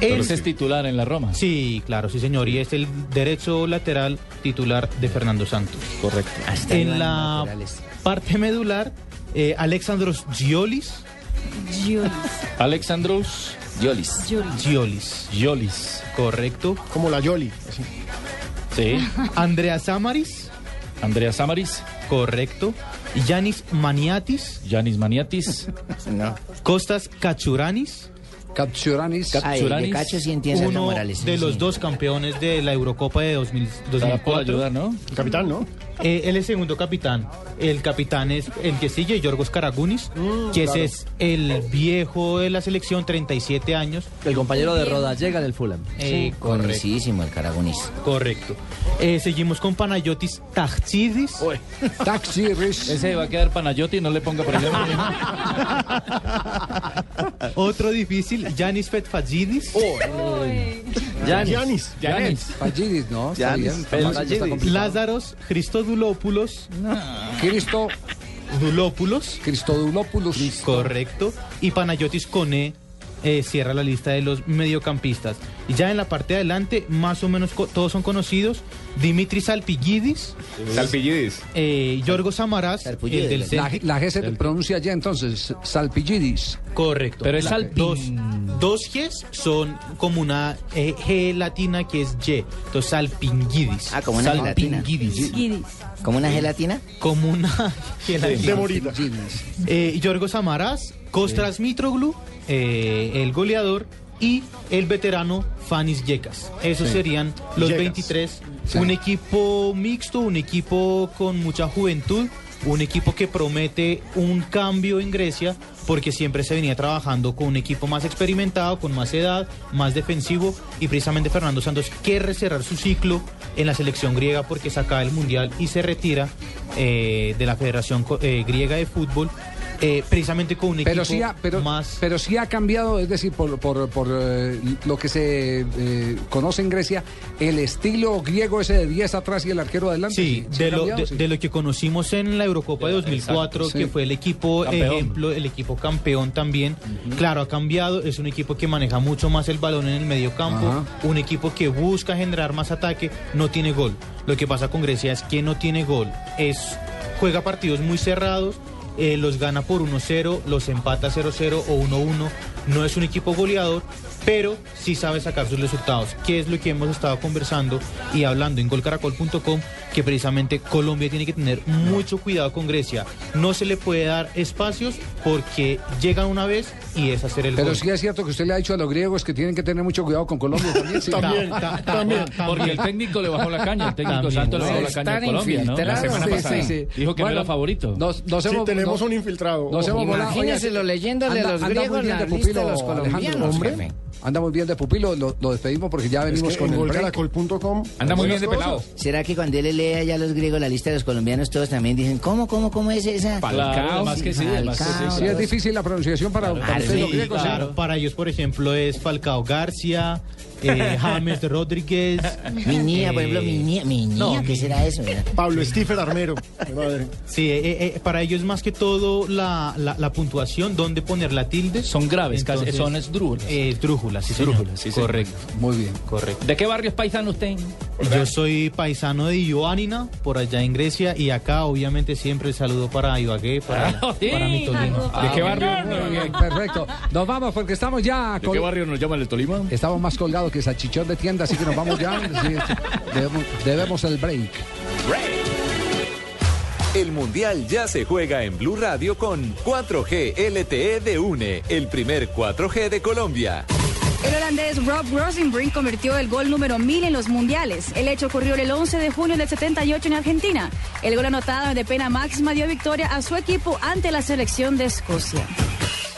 S18: Él-
S13: Ese es titular en la Roma.
S18: sí, claro, sí señor, y es el derecho lateral titular de Fernando Santos.
S13: Correcto.
S2: Hasta ahí
S18: En la parte medular, eh, Alexandros Giolis.
S13: Alexandros
S2: Yolis.
S18: Giolis,
S13: Yolis.
S18: correcto.
S5: Como la Yoli. así.
S13: Sí.
S18: Andrea Samaris.
S13: Andrea Samaris.
S18: Correcto. Yanis Maniatis.
S13: Yanis Maniatis.
S2: No.
S18: Costas Cachuranis.
S1: Capturanis.
S2: Ay, de cacho sí entiende
S18: Uno
S2: Morales. sí,
S18: de los dos campeones de la Eurocopa de 2000
S13: Estará por
S18: 2004.
S13: ayudar, ¿no?
S5: El capitán, ¿no?
S18: Eh, él es segundo capitán. El capitán es el que sigue, Yorgos Karagunis, que ese es el viejo de la selección, 37 años.
S6: El compañero de Roda llega del Fulham.
S18: Eh, correcto.
S2: Conocidísimo el Caragonis.
S18: Correcto. Eh, seguimos con Panayotis Tachidis.
S1: Taxi Rish.
S13: Ese va a quedar Panayotti, no le ponga problema.
S18: Otro difícil, Yanis Fetfagidis.
S6: Yanis.
S5: Giannis.
S13: Yanis.
S1: Fallidis, ¿no?
S3: Yanis.
S1: bien. está está complicado.
S18: Lázaros Christodulopoulos.
S1: Cristo,
S18: Dulópulos. Correcto. Y Panayotis Cone eh, cierra la lista de los mediocampistas. Y ya en la parte de adelante, más o menos co- todos son conocidos. Dimitris Alpigidis,
S4: Salpillidis.
S18: eh, Yorgos Samaras, el
S2: Sarpullides,
S18: del
S1: La, la G se te pronuncia ya entonces, Salpillidis.
S18: Correcto.
S13: Pero es
S18: La-. Dos, dos Gs son como una eh, G latina que es Y. Entonces, Alpingidis.
S2: Ah, como una gelatina.
S18: Salpingidis.
S2: ¿Como una gelatina?
S18: Como una gelatina.
S5: De morita.
S1: Salpingidis.
S18: Eh, Yorgos Samaras, Kostras Mitroglou, eh, el goleador, y el veterano Fanis Yekas. Esos serían los
S5: Yekas.
S18: 23.
S1: Sí.
S18: Un equipo mixto, un equipo con mucha juventud, un equipo que promete un cambio en Grecia, porque siempre se venía trabajando con un equipo más experimentado, con más edad, más defensivo, y precisamente Fernando Santos quiere cerrar su ciclo en la selección griega porque saca el Mundial y se retira eh, de la Federación eh, Griega de Fútbol eh, precisamente con un equipo
S1: Pero sí, ha, pero,
S18: más...
S1: pero sí ha cambiado, es decir, por, por, por, eh, lo que se eh, conoce en Grecia, el estilo griego ese de 10 atrás y el arquero adelante.
S18: Sí, de lo,
S1: cambiado,
S18: de,
S1: sí.
S18: de lo que conocimos en la Eurocopa de 2004,
S1: exacto,
S18: que
S1: sí.
S18: fue el equipo
S1: Campeón.
S18: ejemplo, el equipo campeón también. Claro, ha cambiado, es un equipo que maneja mucho más el balón en el medio campo,
S1: Ajá.
S18: un equipo que busca generar más ataque, no tiene gol. Lo que pasa con Grecia es que no tiene gol, es juega partidos muy cerrados, eh, los gana por 1-0, los empata 0-0 o 1-1. No es un equipo goleador, pero sí sabe sacar sus resultados, que es lo que hemos estado conversando y hablando en golcaracol.com, que precisamente Colombia tiene que tener mucho cuidado con Grecia. No se le puede dar espacios porque llegan una vez y es hacer el
S1: Pero
S18: gol.
S1: sí es cierto que usted le ha dicho a los griegos que tienen que tener mucho cuidado con Colombia también. sí.
S18: También, ta- también,
S13: Porque el técnico le bajó la caña, el técnico. Santos le bajó la caña a Colombia, ¿no? La semana
S18: Sí,
S13: pasada.
S18: sí, sí.
S13: Dijo que
S1: Bueno,
S13: no era favorito.
S1: Nos, nos
S5: Sí,
S1: hemos,
S5: tenemos
S1: nos-
S5: un infiltrado.
S1: Nos hemos
S2: a
S1: anda-
S2: los griegos la
S1: de
S2: lista de los
S1: Alejandro.
S2: colombianos,
S1: Hombre,
S2: jefe.
S1: Anda muy bien de pupilo, lo, lo despedimos porque ya
S5: Es
S1: venimos
S5: que
S1: con
S5: en
S1: el break.
S5: golcaracol.com
S4: Anda muy bien de pelado.
S2: ¿Será que cuando él lee allá a los griegos la lista de los colombianos, todos también dicen, ¿cómo, cómo, cómo es esa?
S13: Falcao, además que sí, que Sí,
S1: es difícil la pronunciación para, para.
S2: Claro,
S18: para ellos, por ejemplo, es Falcao García, eh, James Rodríguez.
S2: Minía, por
S18: eh,
S2: ejemplo, Minía, Minía,
S18: no,
S2: ¿qué
S18: mi-
S2: será eso? mira?
S5: Pablo Stiffer Armero. Madre.
S18: Sí, eh, eh, para ellos más que todo la, la, la puntuación, dónde poner la tilde.
S13: Son graves, casi-
S18: Entonces,
S13: son esdrújulas.
S18: Eh, esdrújulas, sí.
S13: Esdrújulas, sí.
S18: Correcto,
S1: Muy bien.
S18: correcto.
S13: ¿De qué barrio es paisano usted?
S18: Yo soy paisano de Ioánina, por allá en Grecia, y acá obviamente siempre el saludo para Ibagué, para,
S13: Ah, sí.
S18: para mi Tolima.
S13: ¿De qué
S1: Ah,
S13: barrio?
S1: Muy bien, perfecto. Nos vamos porque estamos ya.
S13: ¿De qué barrio nos llama el Tolima?
S1: Estamos más colgados que salchichón de tienda, así que nos vamos ya. Sí, debemos, debemos el break.
S8: El Mundial ya se juega en Blue Radio con 4G LTE de UNE, el primer 4G de Colombia.
S16: El holandés Rob Rosenbrink convirtió el gol número 1000 en los mundiales. El hecho ocurrió el 11 de junio del 78 en Argentina. El gol anotado de pena máxima dio victoria a su equipo ante la selección de Escocia.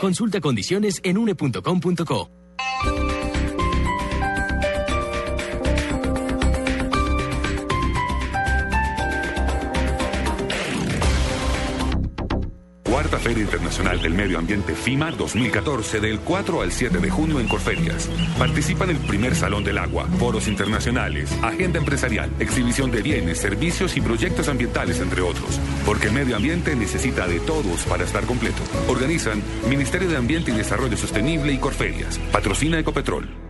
S21: Consulta condiciones en une.com.co.
S9: Feria Internacional del Medio Ambiente FIMA 2014 del 4 al 7 de junio en Corferias. Participa en el primer Salón del Agua, foros internacionales, agenda empresarial, exhibición de bienes, servicios y proyectos ambientales, entre otros. Porque el medio ambiente necesita de todos para estar completo. Organizan Ministerio de Ambiente y Desarrollo Sostenible y Corferias. Patrocina Ecopetrol.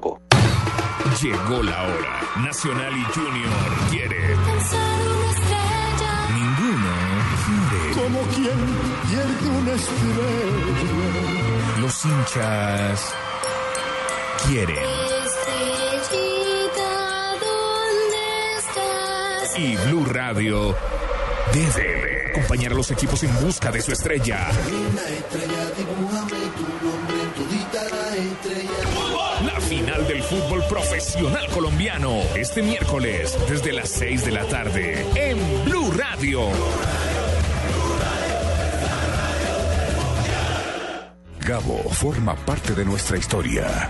S9: Llegó la hora. Nacional y Junior quiere. Ninguno quiere.
S5: Como quien pierde una estrella.
S9: Los hinchas quieren. Y Blue Radio debe acompañar a los equipos en busca de su estrella. La final del fútbol profesional colombiano. Este miércoles, desde las 6 de la tarde, en Blue Radio.
S11: Gabo forma parte de nuestra historia.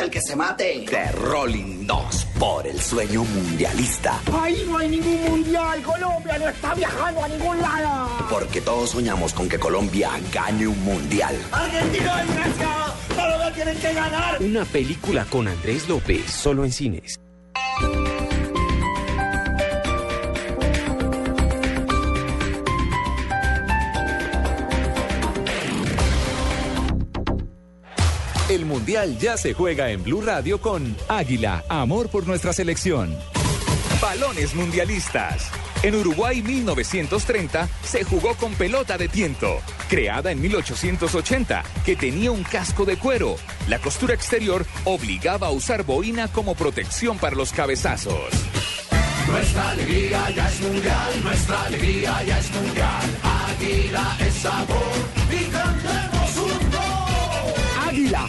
S22: el que se mate.
S23: The Rolling Dogs por el sueño mundialista.
S22: Ahí no hay ningún mundial. Colombia no está viajando a ningún lado.
S23: Porque todos soñamos con que Colombia gane un mundial.
S22: Argentina y Grecia. Solo tienen que ganar.
S24: Una película con Andrés López, solo en cines.
S8: El Mundial ya se juega en Blue Radio con Águila, amor por nuestra selección. Balones mundialistas. En Uruguay 1930 se jugó con pelota de tiento, creada en 1880, que tenía un casco de cuero. La costura exterior obligaba a usar boina como protección para los cabezazos.
S25: Nuestra alegría ya es mundial, nuestra alegría ya es mundial. Águila es sabor y cantemos un gol.
S21: Águila,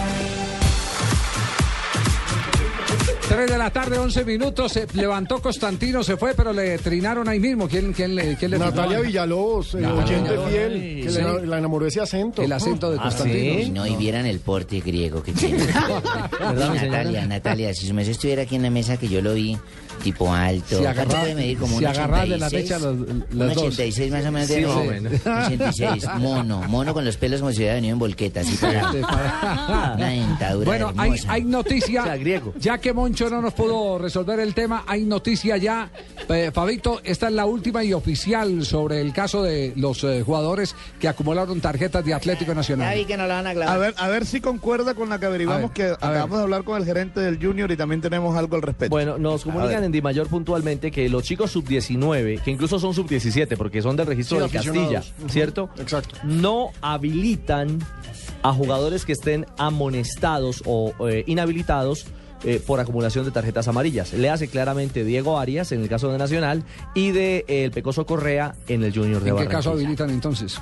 S1: 3 de la tarde, 11 minutos. Se levantó Constantino, se fue, pero le trinaron ahí mismo. ¿Quién, quién le, quién le
S5: Natalia? Villalobos, eh,
S1: Ah,
S5: oyente
S1: Villalobos.
S5: fiel,
S1: Sí.
S5: que le- la enamoró ese acento.
S1: El acento de
S5: Ah,
S1: Constantino.
S5: ¿sí?
S2: No, y vieran el porte griego que tiene.
S5: ¿Verdad, mi señora?
S2: Natalia, Natalia, si su mes estuviera aquí en la mesa que yo lo vi, tipo alto.
S1: Si
S2: ¿cuánto
S1: agarra-
S2: puede medir como
S1: si
S2: un
S1: agarrar de la
S2: 86?
S1: mecha los- los
S2: Un
S1: dos.
S2: 86 más o menos.
S1: Sí,
S2: de
S1: más o menos.
S2: 86, mono, mono con los pelos como si hubiera venido en volqueta, así para una dentadura
S1: Bueno, hay,
S2: hermosa.
S1: hay noticia. Ya que Moncho no nos pudo resolver el tema, hay noticia ya. Eh, Fabito, esta es la última y oficial sobre el caso de los eh, jugadores que acumularon tarjetas de Atlético Nacional.
S2: que no la van a
S3: A ver, a ver si concuerda con la que averiguamos que
S1: ver.
S3: acabamos de hablar con el gerente del Junior y también tenemos algo al respecto.
S6: Bueno, nos comunican en Dimayor puntualmente que los chicos sub-19, que incluso son sub-17 porque son del registro
S5: Sí,
S6: del Castilla. ¿cierto?
S5: Exacto.
S6: No habilitan a jugadores que estén amonestados o eh, inhabilitados eh, por acumulación de tarjetas amarillas. Le hace claramente Diego Arias en el caso de Nacional y de eh, el Pecoso Correa en el Junior de
S1: ¿En qué
S6: Barranquilla.
S1: caso habilitan entonces?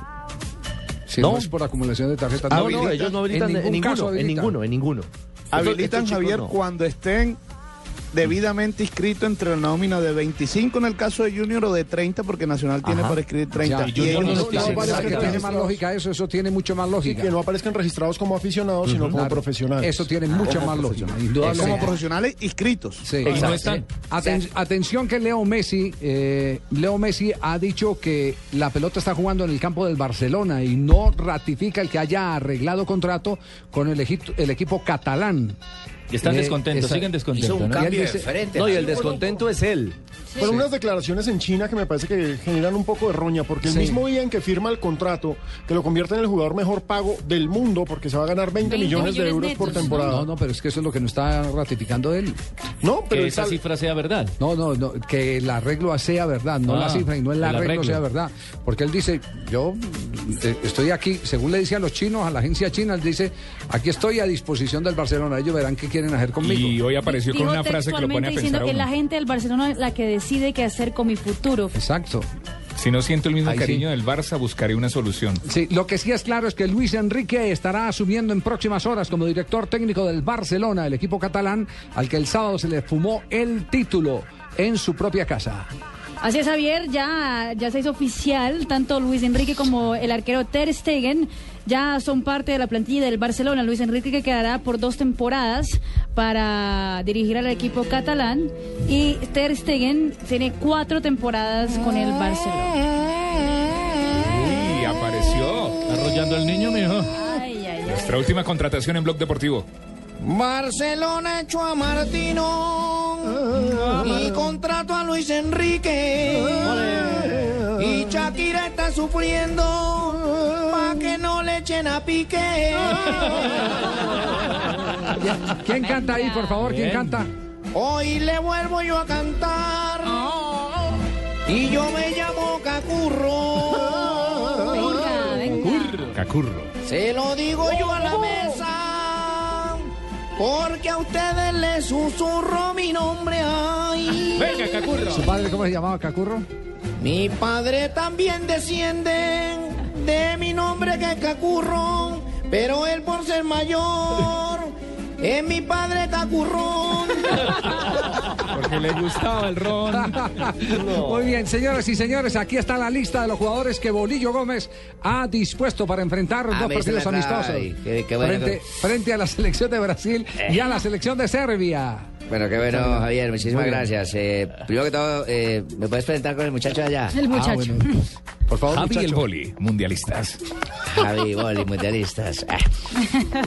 S1: Si no,
S6: No.
S1: es por acumulación de tarjetas.
S6: No, no, ellos no habilitan en,
S1: ningún caso
S6: ninguno, en ninguno, en ninguno.
S3: Habilitan, Javier,
S6: no.
S3: cuando estén debidamente inscritos entre la nómina de 25 en el caso de Junior o de 30 porque Nacional tiene
S1: Ajá.
S3: para escribir 30.
S1: Ya,
S3: Y ellos
S1: no
S3: no
S1: tiene-
S3: tienen
S1: ¿sabes
S3: nada
S1: que
S3: que
S1: tiene
S3: ver.
S1: más lógica eso, eso tiene mucho más lógica.
S5: que no aparezcan registrados como aficionados, sino como
S1: Claro.
S5: profesionales.
S1: Eso tiene mucha más lógica.
S3: Como profesionales inscritos.
S1: Sí. Y no están. Aten- atención que Leo Messi, eh, Leo Messi ha dicho que la pelota está jugando en el campo del Barcelona y no ratifica el que haya arreglado contrato con el equipo catalán.
S26: Y están descontentos,
S1: esa-
S26: siguen descontentos,
S1: hizo un
S26: ¿no?
S1: cambio de
S26: dice-
S6: No, y el descontento es él.
S5: Fueron unas declaraciones en China que me parece que generan un poco de roña, porque el
S1: Sí.
S5: mismo día en que firma el contrato, que lo convierte en el jugador mejor pago del mundo, porque se va a ganar 20,
S16: 20
S5: millones de euros por temporada.
S1: No, no, pero es que eso es lo que no está ratificando él.
S5: No, pero
S26: Que esa
S5: sal-
S26: cifra sea verdad.
S1: No, no, no, que el arreglo sea verdad, no
S26: Ah,
S1: la cifra y no el
S26: el
S1: arreglo,
S26: arreglo.
S1: sea verdad. Porque él dice, yo eh, estoy aquí, según le dice a los chinos, a la agencia china, él dice, aquí estoy a disposición del Barcelona, ellos verán qué quieren hacer conmigo.
S4: Y hoy apareció con una frase que lo pone a pensar
S16: diciendo
S4: a
S16: que
S4: uno.
S16: la gente del Barcelona es la que decide qué hacer con mi futuro.
S1: Exacto.
S4: Si no siento el mismo
S1: Ahí
S4: cariño
S1: sí.
S4: del Barça, buscaré una solución.
S1: Sí, lo que sí es claro es que Luis Enrique estará asumiendo en próximas horas como director técnico del Barcelona, el equipo catalán, al que el sábado se le fumó el título en su propia casa.
S16: Así es, Javier, ya, ya se hizo oficial, tanto Luis Enrique como el arquero Ter Stegen ya son parte de la plantilla del Barcelona. Luis Enrique que quedará por dos temporadas para dirigir al equipo catalán y Ter Stegen tiene cuatro temporadas con el Barcelona.
S4: Uy, apareció.
S26: Arrollando al niño, mijo.
S16: Ay, ay, ay.
S4: Nuestra última contratación en Blog Deportivo.
S2: Barcelona echó a Martino y contrato a Luis Enrique. Y Shakira está sufriendo pa' que no le echen a Piqué.
S1: ¿Quién canta ahí, por favor? ¿Quién canta?
S27: Hoy le vuelvo yo a cantar. Y yo me llamo Cacurro.
S4: Cacurro.
S27: Se lo digo yo a la mesa. Porque a ustedes les susurro mi nombre. Ay.
S4: Venga, Cacurro.
S1: ¿Su padre cómo se llamaba Cacurro?
S27: Mi padre también desciende de mi nombre que es Cacurro, pero él por ser mayor es mi padre Cacurrón.
S4: Porque le gustaba el ron.
S1: Muy bien, señoras y señores, aquí está la lista de los jugadores que Bolillo Gómez ha dispuesto para enfrentar
S2: Ah,
S1: dos partidos amistosos.
S2: clave. Qué- qué bueno
S1: frente,
S2: que-
S1: frente a la selección de Brasil y a la selección de Serbia.
S2: Bueno, qué bueno. Javier, muchísimas gracias. Eh, primero que todo, eh, ¿me puedes presentar con el muchacho de allá?
S16: El muchacho.
S1: Por favor,
S4: Javi
S1: muchacho.
S4: el boli, mundialistas.
S2: Javi, Boli, mundialistas. Ah.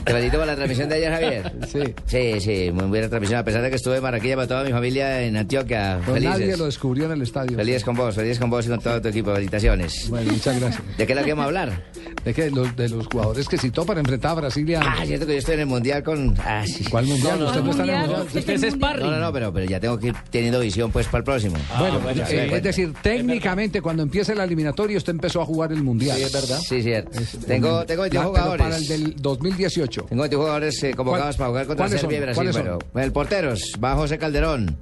S2: ¿Te felicito por la transmisión de ayer, Javier?
S1: Sí.
S2: Sí, sí, muy buena transmisión. A pesar de que estuve en Barranquilla para toda mi familia en Antioquia.
S1: Pues nadie
S2: Felices.
S1: lo descubrió en el estadio.
S2: Feliz con vos, feliz con vos y con todo tu equipo. Felicitaciones.
S1: Bueno, muchas gracias.
S2: ¿De qué es lo que vamos a hablar?
S1: ¿De qué? Los, de los jugadores que citó para enfrentar a Brasilia.
S2: Ah, cierto que yo estoy en el mundial con. Ah, sí.
S1: ¿Cuál mundial?
S2: No, no,
S1: Usted no,
S2: no,
S1: está en el
S16: mundial.
S1: mundial.
S16: Usted es sparring.
S2: No, no, no, pero, pero ya tengo que ir teniendo visión pues para el próximo.
S1: Bueno,
S2: bueno,
S1: eh, es decir, técnicamente cuando empiece la eliminatoria usted empezó a jugar el mundial.
S2: Sí, es verdad. Sí, cierto. Tengo, tengo 21
S1: La- pero
S2: jugadores.
S1: para el del 2018.
S2: Tengo 21 jugadores eh, convocados
S1: ¿Cuál-
S2: para jugar contra Serbia y? Brasil. Bueno, el porteros va José Calderón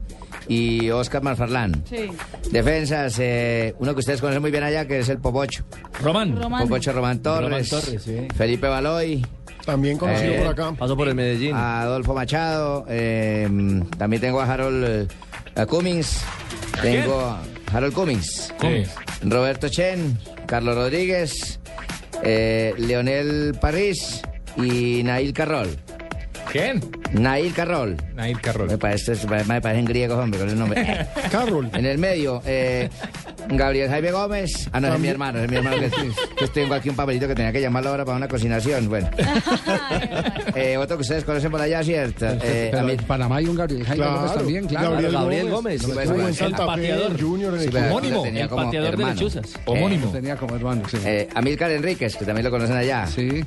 S2: y Oscar Marfarlán.
S16: Sí.
S2: Defensas, eh, uno que ustedes conocen muy bien allá, que es el Popocho.
S4: Román.
S16: Román.
S2: Popocho Román Torres.
S15: Román Torres, sí.
S2: Felipe Baloy.
S5: También conocido
S2: Eh,
S5: por acá.
S15: Pasó por el Medellín.
S2: Adolfo Machado. eh, también tengo a Harold eh, a Cummings. Tengo a Harold Cummings.
S4: Cummings.
S2: Roberto Chen. Carlos Rodríguez. eh, Leonel París. Y Nail Carrol.
S4: ¿Quién?
S2: Nail Carrol.
S4: Nail Carrol.
S2: Me parece, me parecen griegos, hombre, con el nombre.
S5: Carroll.
S2: En el medio, eh, Gabriel Jaime Gómez. Ah, no, es mi hermano, es mi hermano que, que tengo aquí un papelito que tenía que llamarlo ahora para una cocinación. Bueno. Eh, otro que ustedes conocen por allá, ¿cierto? Eh,
S1: Pero
S2: a mí-
S1: en Panamá hay un Gabriel Jaime Gómez también, claro.
S5: Gabriel,
S15: Gabriel
S5: Gómez.
S15: Gómez.
S5: Estuvo en
S2: El
S5: Santa
S13: pateador.
S5: Junior,
S2: Sí,
S5: el
S2: como
S13: pateador de
S2: hermano.
S13: lechuzas.
S4: Homónimo.
S1: Lo tenía como hermano, sí.
S2: Eh, Amílcar Enríquez, que también lo conocen allá.
S1: Sí.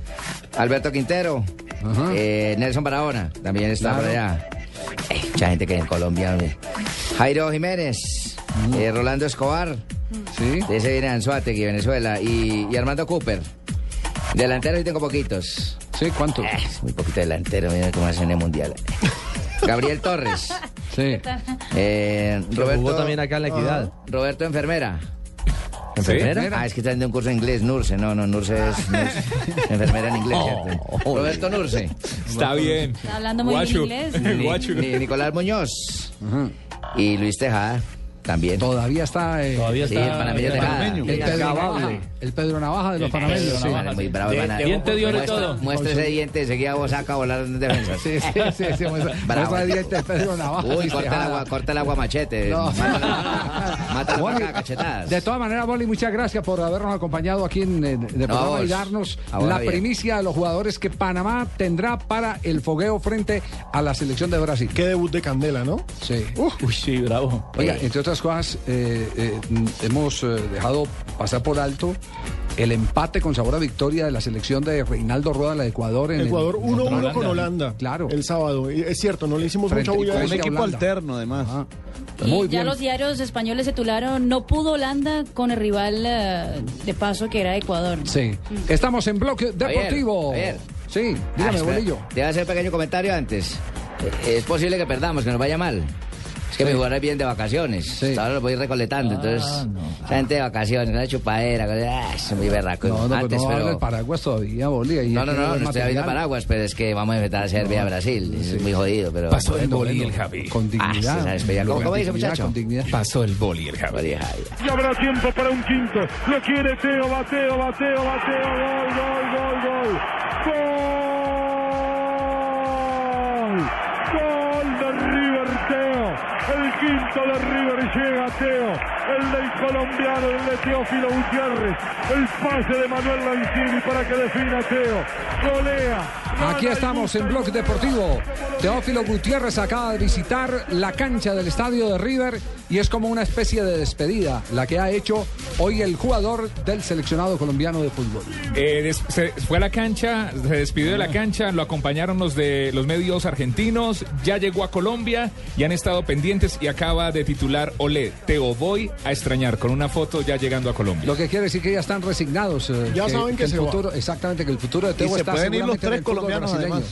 S2: Alberto Quintero.
S1: Ajá.
S2: Eh, Nelson Barahona, también está
S1: Claro.
S2: por allá. Eh, mucha gente que en Colombia. Jairo Jiménez. eh, Rolando Escobar.
S1: Sí.
S2: De ese viene Anzuategui, Venezuela. Y, y Armando Cooper. Delanteros sí tengo poquitos.
S1: Sí, ¿cuántos?
S2: Eh, muy poquito delantero, mira cómo hacen en el mundial. Gabriel Torres.
S1: Sí.
S2: Eh, Roberto,
S15: jugó también acá en la equidad.
S2: Roberto Enfermera.
S15: ¿Enfermera?
S2: Ah, es que está en un curso de inglés, Nurse. No, no, Nurse es Nurse. enfermera en inglés, ¿cierto? Roberto Nurse.
S4: Está bien.
S16: Está hablando muy bien inglés.
S2: Ni-
S4: Guacho.
S2: ni- Nicolás Muñoz. Y Luis Tejada. También.
S1: Todavía está. eh,
S15: Todavía
S2: Sí,
S15: está.
S2: el panameño Tejada.
S1: el Pedro Navaja. El Pedro Navaja de los panameños. sí.
S2: Muy bravo, hermana.
S13: diente de oro todo.
S2: Muestra ese diente, enseguida vos saca a volar en defensa.
S1: Sí, sí, sí, sí, muestra- muestra el diente de Pedro Navaja.
S2: Uy,
S1: sí,
S2: corta el
S1: Tejada.
S2: agua, corta el agua machete.
S1: No.
S2: Para acá, cachetadas.
S1: De todas maneras, Boli, muchas gracias por habernos acompañado aquí en, en- en el
S2: No,
S1: y darnos la
S2: Javier.
S1: primicia de los jugadores que Panamá tendrá para el fogueo frente a la selección de Brasil.
S5: Qué debut de Candela, ¿no?
S1: Sí.
S13: Uy, sí, bravo.
S1: Oiga,
S2: Eh.
S1: entre otras cosas, eh, eh, mm, hemos eh, dejado pasar por alto el empate con sabor a victoria de la selección de Reinaldo Rueda, la de Ecuador. En el-
S5: Ecuador 1-1
S1: contra
S5: con Holanda.
S1: Claro.
S5: El sábado. Y Es cierto, no le hicimos
S1: Frente-
S5: mucha bulla
S1: un equipo Holanda.
S3: alterno, además.
S1: Ah,
S16: Y
S1: muy
S16: ya
S1: bien.
S16: los diarios españoles se titularon No pudo Holanda con el rival de paso que era Ecuador.
S1: Sí. Estamos en bloque deportivo. Sí,
S2: Ah,
S1: dígame,
S2: espera,
S1: Bolillo.
S2: Te voy a hacer un pequeño comentario antes. Es posible que perdamos, que nos vaya mal. Es que mi jugador viene de vacaciones. Ahora lo voy recoletando. entonces, esa gente de vacaciones, una chupadera. Ah, es muy berraco.
S1: No, no,
S2: antes,
S1: pero no
S2: pero...
S1: paraguas todavía, Boli. ahí
S2: No, no, no, no estoy hablando paraguas, pero es que vamos a enfrentar a Serbia a Brasil. Es muy jodido, pero.
S4: Pasó el boli el Javi.
S1: Con
S2: Ah,
S1: dignidad.
S2: despedida. ¿Cómo, cómo dice, muchacho?
S1: Con dignidad.
S4: Pasó el boli el Javi.
S22: Y habrá tiempo para un quinto. Lo quiere Teo, bateo, bateo, bateo. Gol, gol, gol, gol. Gol. Quinto de River llega Teo. El del colombiano, el de Teófilo Gutiérrez. El pase de Manuel Lanzini para que defina Teo. Golea.
S1: Aquí estamos en Blog Deportivo. Teófilo Gutiérrez acaba de visitar la cancha del estadio de River y es como una especie de despedida la que ha hecho hoy el jugador del seleccionado colombiano de fútbol.
S4: Eh, se fue a la cancha, se despidió de la cancha, lo acompañaron los de los medios argentinos, ya llegó a Colombia y han estado pendientes y acaba de titular Olé, te voy a extrañar con una foto ya llegando a Colombia.
S1: Lo que quiere decir que ya están resignados. eh,
S5: Ya saben que
S1: el
S5: se va.
S1: futuro, exactamente, que el futuro de
S3: Y
S1: Teo
S3: se
S1: está
S3: pueden ir los tres
S1: el
S3: colombianos, además.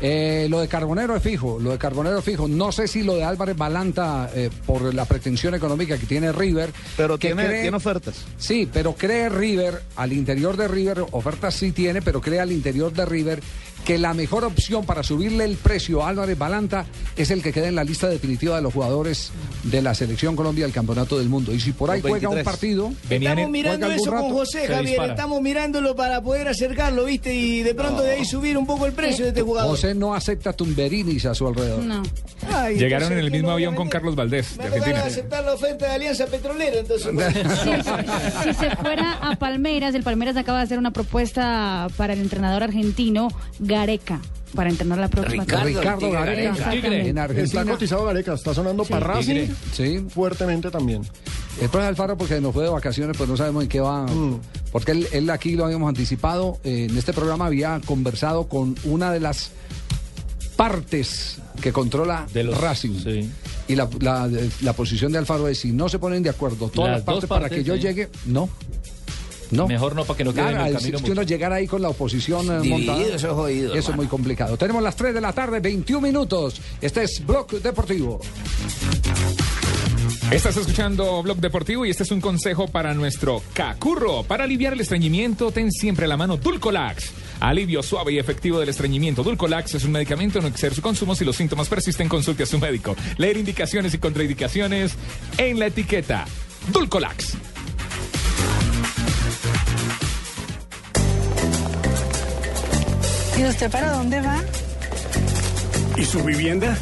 S1: Eh, lo de Carbonero es fijo, lo de Carbonero es fijo. No sé si lo de Álvarez Balanta, eh, por la pretensión económica que tiene River.
S3: Pero
S1: que
S3: tiene, tiene ofertas.
S1: Sí, pero cree River, al interior de River, ofertas sí tiene, pero cree al interior de River que la mejor opción para subirle el precio a Álvarez Balanta es el que quede en la lista definitiva de los jugadores de la Selección Colombia del Campeonato del Mundo. Y si por ahí juega un
S3: 23.
S1: partido...
S2: Estamos mirando eso con José, Javier. Estamos mirándolo para poder acercarlo, ¿viste? Y de pronto de ahí subir un poco el precio de este jugador.
S1: José no acepta tumberinis a su alrededor.
S16: No.
S2: Ay,
S4: Llegaron en el
S2: ¿qué
S4: mismo
S2: no
S4: avión con? Carlos Valdés de Argentina.
S2: aceptar la oferta de Alianza Petrolera, entonces.
S16: Si se fuera a Palmeiras, el Palmeiras acaba de hacer una propuesta para el entrenador argentino Gareca para entrenar la próxima
S1: Ricardo Gareca.
S16: Exactamente.
S1: En Argentina.
S5: Está cotizado Gareca, está sonando
S16: Sí.
S5: para.
S1: Sí.
S5: fuertemente también.
S1: El profe Alfaro, porque nos fue de vacaciones, pues no sabemos en qué va. Porque él, él aquí lo habíamos anticipado. eh, en este programa había conversado con una de las partes que controla Racing. Y la, la- la posición de Alfaro es: si no se ponen de acuerdo todas
S28: Las
S1: las partes para que yo
S28: sí.
S1: llegue, no. No.
S28: Mejor no, para que no quede en el camino
S1: es que uno llegar ahí con la oposición eh,
S29: Dividido,
S1: montada.
S29: eso es jodido,
S1: Eso es muy complicado. Tenemos las 3 de la tarde, 21 minutos. Este es Block Deportivo.
S4: Estás escuchando Blog Deportivo y este es un consejo para nuestro cacurro. Para aliviar el estreñimiento, ten siempre a la mano Dulcolax. Alivio suave y efectivo del estreñimiento. Dulcolax es un medicamento, no exceder su consumo. Si los síntomas persisten, consulte a su médico. Leer indicaciones y contraindicaciones en la etiqueta. Dulcolax.
S30: ¿Y usted para dónde va?
S31: ¿Y su vivienda?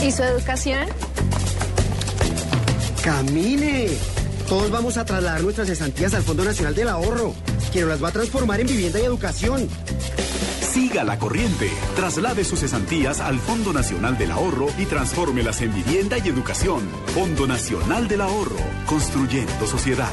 S30: ¿Y su educación?
S32: ¡Camine! Todos vamos a trasladar nuestras cesantías al Fondo Nacional del Ahorro, quien las va a transformar en vivienda y educación.
S33: Siga la corriente. Traslade sus cesantías al Fondo Nacional del Ahorro y transfórmelas en vivienda y educación. Fondo Nacional del Ahorro. Construyendo sociedad.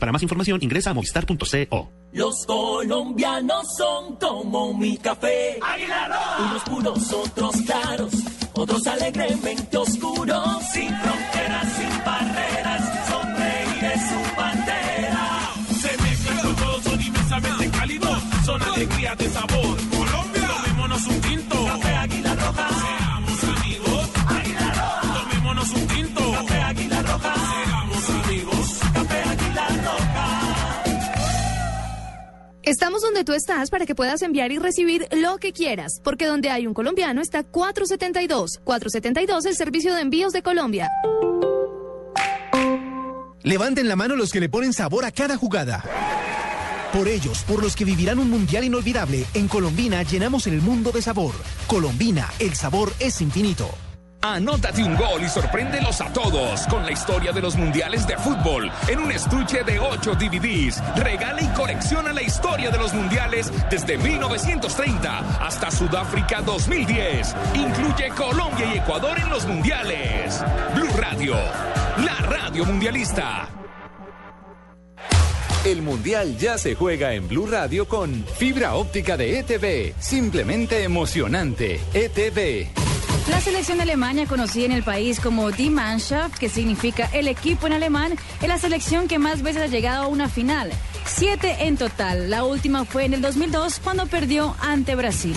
S33: Para más información ingresa a movistar.co.
S25: Los colombianos son como mi café. Unos puros, otros claros, otros alegremente oscuros. Sin fronteras, sin
S34: tú estás para que puedas enviar y recibir lo que quieras, porque donde hay un colombiano está 472. 472, el servicio de envíos de Colombia.
S35: Levanten la mano los que le ponen sabor a cada jugada. Por ellos, por los que vivirán un mundial inolvidable, en Colombina llenamos el mundo de sabor. Colombina, el sabor es infinito.
S9: Anótate un gol y sorpréndelos a todos con la historia de los mundiales de fútbol en un estuche de 8 DVDs. Regala y colecciona la historia de los mundiales desde 1930 hasta Sudáfrica 2010. Incluye Colombia y Ecuador en los mundiales. Blue Radio, la radio mundialista.
S8: El Mundial ya se juega en Blue Radio con fibra óptica de ETV. Simplemente emocionante. ETV.
S16: La selección de Alemania, conocida en el país como Die Mannschaft, que significa el equipo en alemán, es la selección que más veces ha llegado a una final. Siete en total. La última fue en el 2002 cuando perdió ante Brasil.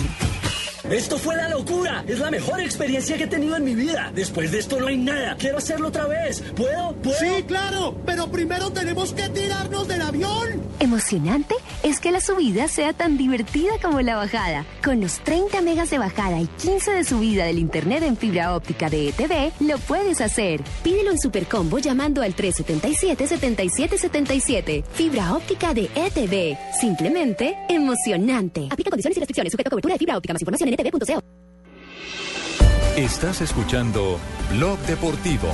S25: Esto fue la locura. Es la mejor experiencia que he tenido en mi vida. Después de esto no hay nada. Quiero hacerlo otra vez. ¿Puedo? ¿Puedo?
S36: Sí, claro, pero primero tenemos que tirarnos del avión.
S37: Emocionante es que la subida sea tan divertida como la bajada. Con los 30 megas de bajada y 15 de subida del internet en fibra óptica de ETV, lo puedes hacer. Pídelo en Supercombo llamando al 377-7777. Fibra óptica de ETV. Simplemente emocionante. Aplica condiciones y restricciones. Sujeto a cobertura de fibra óptica. Más información
S8: Estás escuchando Blog Deportivo.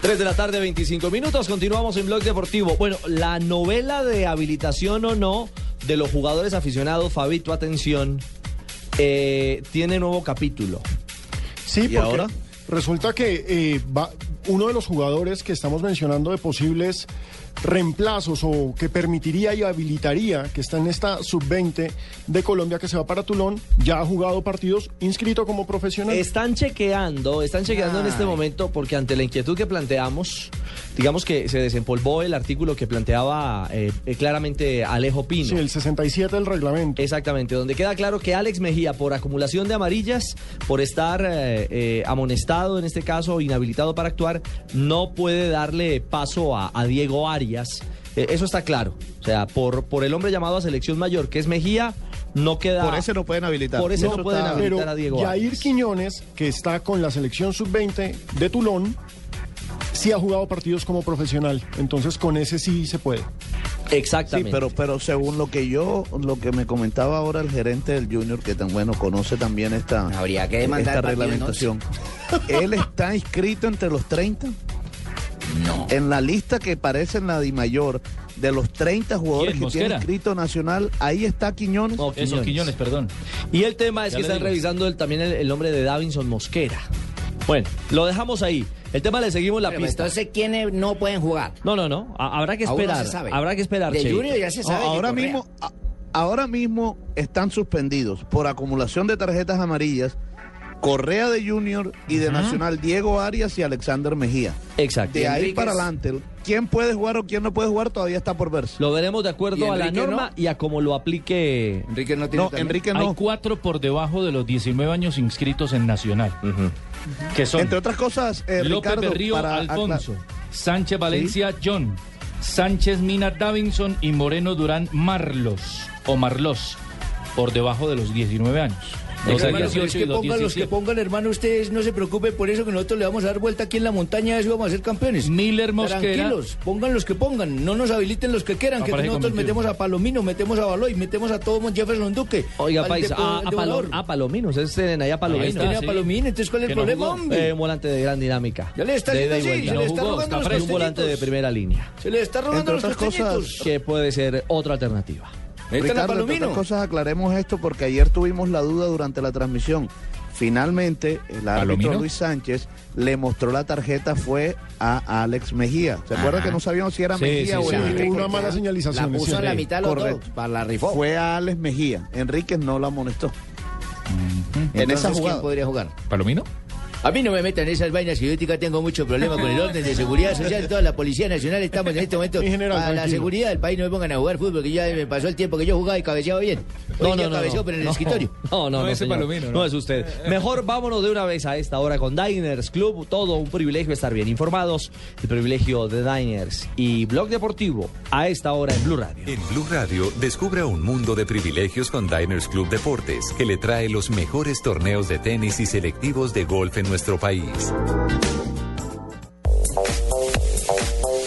S15: 3 de la tarde, 25 minutos. Continuamos en Blog Deportivo. Bueno, la novela de habilitación o no de los jugadores aficionados, Fabito, atención, eh, tiene nuevo capítulo.
S5: Sí, porque resulta que eh, va- uno de los jugadores que estamos mencionando de posibles reemplazos o que permitiría y habilitaría que está en esta sub-20 de Colombia que se va para Tulón, ya ha jugado partidos inscrito como profesional.
S15: Están chequeando, están chequeando en este momento porque ante la inquietud que planteamos, digamos que se desempolvó el artículo que planteaba eh, claramente Alejo Pino.
S5: Sí, el 67 del reglamento.
S15: Exactamente, donde queda claro que Alex Mejía, por acumulación de amarillas, por estar eh, eh, amonestado, en este caso, inhabilitado para actuar, no puede darle paso a, a Diego Arias. Eh, eso está claro. O sea, por, por el hombre llamado a selección mayor, que es Mejía, no queda.
S3: Por ese no pueden habilitar.
S15: Por ese no, pueden
S3: está-
S15: habilitar
S5: Pero
S15: a Diego Arias.
S5: Jair Quiñones, que está con la selección sub-20 de Tulón, sí ha jugado partidos como profesional. Entonces con ese sí se puede.
S15: Exactamente.
S3: Sí, pero, pero según lo que yo, lo que me comentaba ahora el gerente del Junior, que tan bueno conoce también esta,
S29: Habría que
S3: esta reglamentación. Él está inscrito entre los 30.
S29: No.
S3: En la lista que parece en la de mayor de los 30 jugadores
S13: ¿Quién,
S3: que tiene
S13: Mosquera?
S3: inscrito Nacional, ahí está Quiñones.
S15: No,
S13: Eso, Quiñones, perdón.
S15: Y el tema es
S13: Ya
S15: que están
S13: digo.
S15: revisando el- también el, el nombre de Davinson Mosquera. Bueno, lo dejamos ahí. El tema le seguimos la
S29: Pero
S15: pista.
S29: entonces, ¿quiénes no pueden jugar?
S15: No, no, no. a- habrá que
S29: Aún no
S15: esperar.
S29: se sabe.
S15: Habrá que esperar.
S29: De. Junior ya se sabe.
S3: ahora
S29: Correa.
S3: mismo, a- ahora mismo están suspendidos por acumulación de tarjetas amarillas Correa de Junior y de Nacional Diego Arias y Alexander Mejía.
S15: Exacto.
S3: De ahí
S29: Enríquez-
S3: para adelante, quién puede jugar o quién no puede jugar todavía está por verse.
S15: Lo veremos de acuerdo
S29: ¿Y
S15: a la norma y a cómo lo aplique.
S29: Enrique no tiene
S3: No,
S29: también?
S3: Enrique
S13: Hay
S3: no.
S13: cuatro por debajo de los 19 años inscritos en Nacional. Que son
S3: Entre otras cosas, eh,
S13: López
S3: Ricardo,
S13: Berrío
S3: para
S13: Alfonso, Sánchez Valencia John, Sánchez Mina Davinson y Moreno Durán Marlos o Marlos por debajo de los 19 años. Los
S29: Hermano, pero
S13: 18
S29: es
S13: y
S29: que
S13: los
S29: pongan los que
S13: 17.
S29: pongan, hermano, ustedes no se preocupen por eso, que nosotros le vamos a dar vuelta aquí en la montaña y vamos a ser campeones.
S13: Miller Mosquera.
S29: Tranquilos, pongan los que pongan, no nos habiliten los que quieran, que nosotros
S13: convencido.
S29: metemos a Palomino, metemos a Baloy, metemos a todo Jefferson Duque.
S15: Oiga,
S29: de-
S15: a, a Palo- a Palomino. Ustedes tienen ahí a Palomino.
S13: Ahí está,
S29: Tiene a. Palomino, entonces ¿cuál es el
S13: no
S29: problema, hombre?
S15: Eh, un volante de gran dinámica.
S29: Ya le está
S15: De
S29: haciendo así, se le
S13: No
S29: está
S13: jugó,
S29: robando
S13: está
S29: los
S15: Un volante de primera línea.
S29: Se le está robando
S3: Entre
S29: los
S3: otras cosas.
S15: Que puede ser otra alternativa.
S29: La
S3: Ricardo, entre
S29: Palomino.
S3: otras cosas, aclaremos esto porque ayer tuvimos la duda durante la transmisión. Finalmente, el árbitro
S4: ¿Palomino?
S3: Luis Sánchez le mostró la tarjeta fue a Alex Mejía. ¿Se acuerda que no sabíamos si era
S13: Sí,
S3: Mejía
S13: sí,
S3: o
S13: sí.
S3: Enrique?
S5: Una mala
S29: La
S5: señalización. es
S29: puso en la mitad los dos,
S3: Correcto.
S29: para la rifó.
S3: Fue a Alex Mejía. Enríquez no la amonestó. En esa
S29: Entonces, ¿quién
S3: jugada.
S29: podría jugar?
S4: ¿Palomino?
S29: A mí no me metan en esas vainas que yo tengo mucho problema con el orden de seguridad social. Toda la Policía Nacional estamos en este momento
S5: general,
S29: a la seguridad del país. No me pongan a jugar fútbol, que ya me pasó el tiempo que yo jugaba y cabeceaba bien. Hoy ya cabeceo, pero en el
S15: no,
S29: escritorio.
S15: No, no,
S4: No,
S15: no,
S4: ese
S15: señor.
S4: Palomino,
S15: no.
S4: no.
S15: es usted. Mejor vámonos de una vez a esta hora con Diners Club. Todo un privilegio estar bien informados. El privilegio de Diners y Blog Deportivo a esta hora en Blue Radio.
S8: En Blue Radio, descubra un mundo de privilegios con Diners Club Deportes, que le trae los mejores torneos de tenis y selectivos de golf en nuestro país.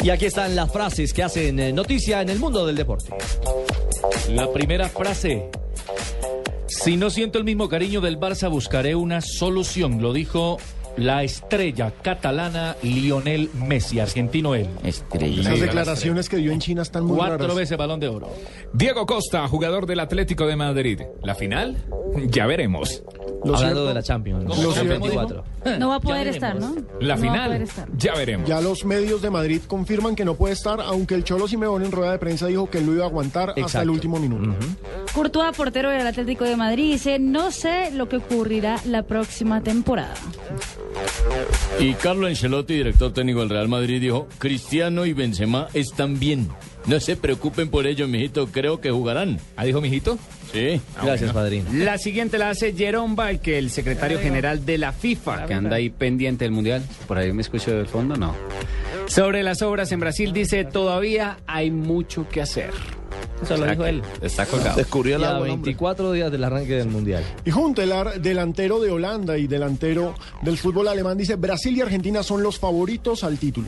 S15: Y aquí están las frases que hacen eh, noticia en el mundo del deporte.
S13: La primera frase. Si no siento el mismo cariño del Barça, buscaré una solución. Lo dijo la estrella catalana Lionel Messi, argentino él.
S29: Estrella.
S5: Esas declaraciones que dio en China están muy
S13: Cuatro
S5: raras.
S13: veces balón de oro.
S4: Diego Costa, jugador del Atlético de Madrid. ¿La final? Ya veremos.
S5: Lo
S15: Hablando
S5: cierto-
S15: de la Champions. 2024.
S16: No va a poder estar, ¿no?
S4: La
S16: No
S4: final, ya veremos.
S5: Ya los medios de Madrid confirman que no puede estar, aunque el Cholo Simeone en rueda de prensa dijo que lo iba a aguantar hasta el último minuto.
S16: Courtois, portero del Atlético de Madrid, dice, no sé lo que ocurrirá la próxima temporada.
S28: Y Carlo Ancelotti, director técnico del Real Madrid, dijo, Cristiano y Benzema están bien.
S13: No se preocupen por ello, mijito. Creo que jugarán.
S4: ¿Ah, dijo mijito?
S13: Sí.
S15: Gracias, padrino.
S38: La siguiente la hace Jerome Valque, el secretario general de la FIFA, que anda ahí pendiente del Mundial. Por ahí me escucho del fondo, no. Sobre las obras en Brasil dice, todavía hay mucho que hacer.
S15: Eso lo dijo él.
S38: Está colgado.
S3: Descubrió el
S15: Y a
S3: agua, el hombre.
S15: 24 días del arranque del Mundial.
S5: Y Juntelar, delantero de Holanda y delantero del fútbol alemán, dice Brasil y Argentina son los favoritos al título.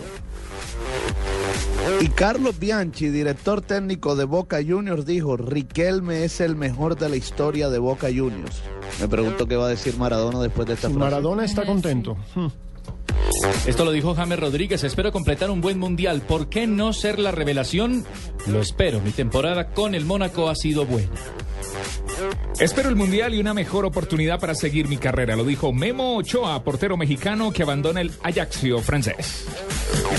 S3: Y Carlos Bianchi, director técnico de Boca Juniors, dijo, Riquelme es el mejor de la historia de Boca Juniors. Me pregunto qué va a decir Maradona después de esta frase.
S5: Maradona está contento. Hmm.
S13: Esto lo dijo James Rodríguez. Espero completar un buen mundial. ¿Por qué no ser la revelación? Lo espero. Mi temporada con el Mónaco ha sido buena.
S4: Espero el Mundial y una mejor oportunidad para seguir mi carrera, lo dijo Memo Ochoa, portero mexicano que abandona el Ajaxio francés.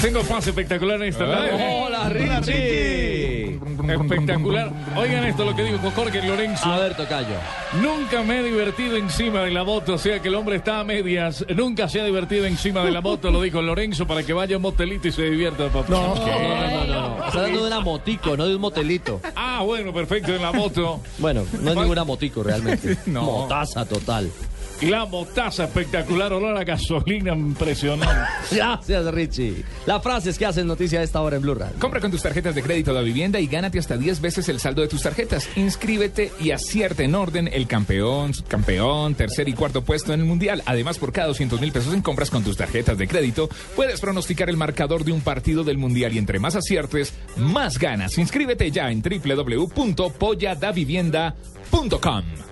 S4: Tengo pase espectacular en esta tarde.
S13: ¡Hola, Richie! Espectacular. Oigan esto lo que dijo Jorge Lorenzo.
S15: A ver, Tocayo.
S13: Nunca me he divertido encima de la moto, o sea que el hombre está a medias. Nunca se ha divertido encima de la moto, lo dijo Lorenzo, para que vaya a un motelito y se divierta, papá.
S15: No, no, no, no, no. Está hablando de una motico, no de un motelito.
S13: Ah, bueno, perfecto, en la moto.
S15: Bueno, no es ninguna motico realmente.
S13: No.
S15: Motaza total.
S13: La motaza espectacular, olor a gasolina impresionante.
S15: Gracias, Richie. Las frases que hacen noticia a esta hora en Blue Radio.
S4: Compra con tus tarjetas de crédito la vivienda y gánate hasta 10 veces el saldo de tus tarjetas. Inscríbete y acierta en orden el campeón, subcampeón, tercer y cuarto puesto en el mundial. Además, por cada 200 mil pesos en compras con tus tarjetas de crédito, puedes pronosticar el marcador de un partido del mundial y entre más aciertes, más ganas. Inscríbete ya en www.polladavivienda.com.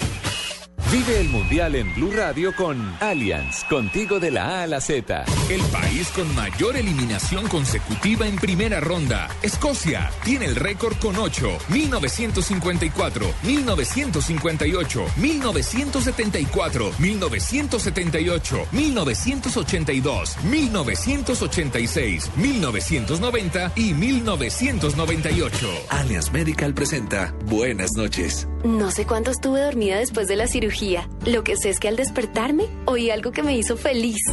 S8: Vive el Mundial en Blue Radio con Allianz, contigo de la A a la Z.
S4: El país con mayor eliminación consecutiva en primera ronda, Escocia, tiene el récord con 8, 1954, 1958, 1974, 1978, 1982, 1986, 1990 y 1998.
S39: Allianz Medical presenta Buenas noches.
S37: No sé cuánto estuve dormida después de la cirugía. Lo que sé es que al despertarme oí algo que me hizo feliz.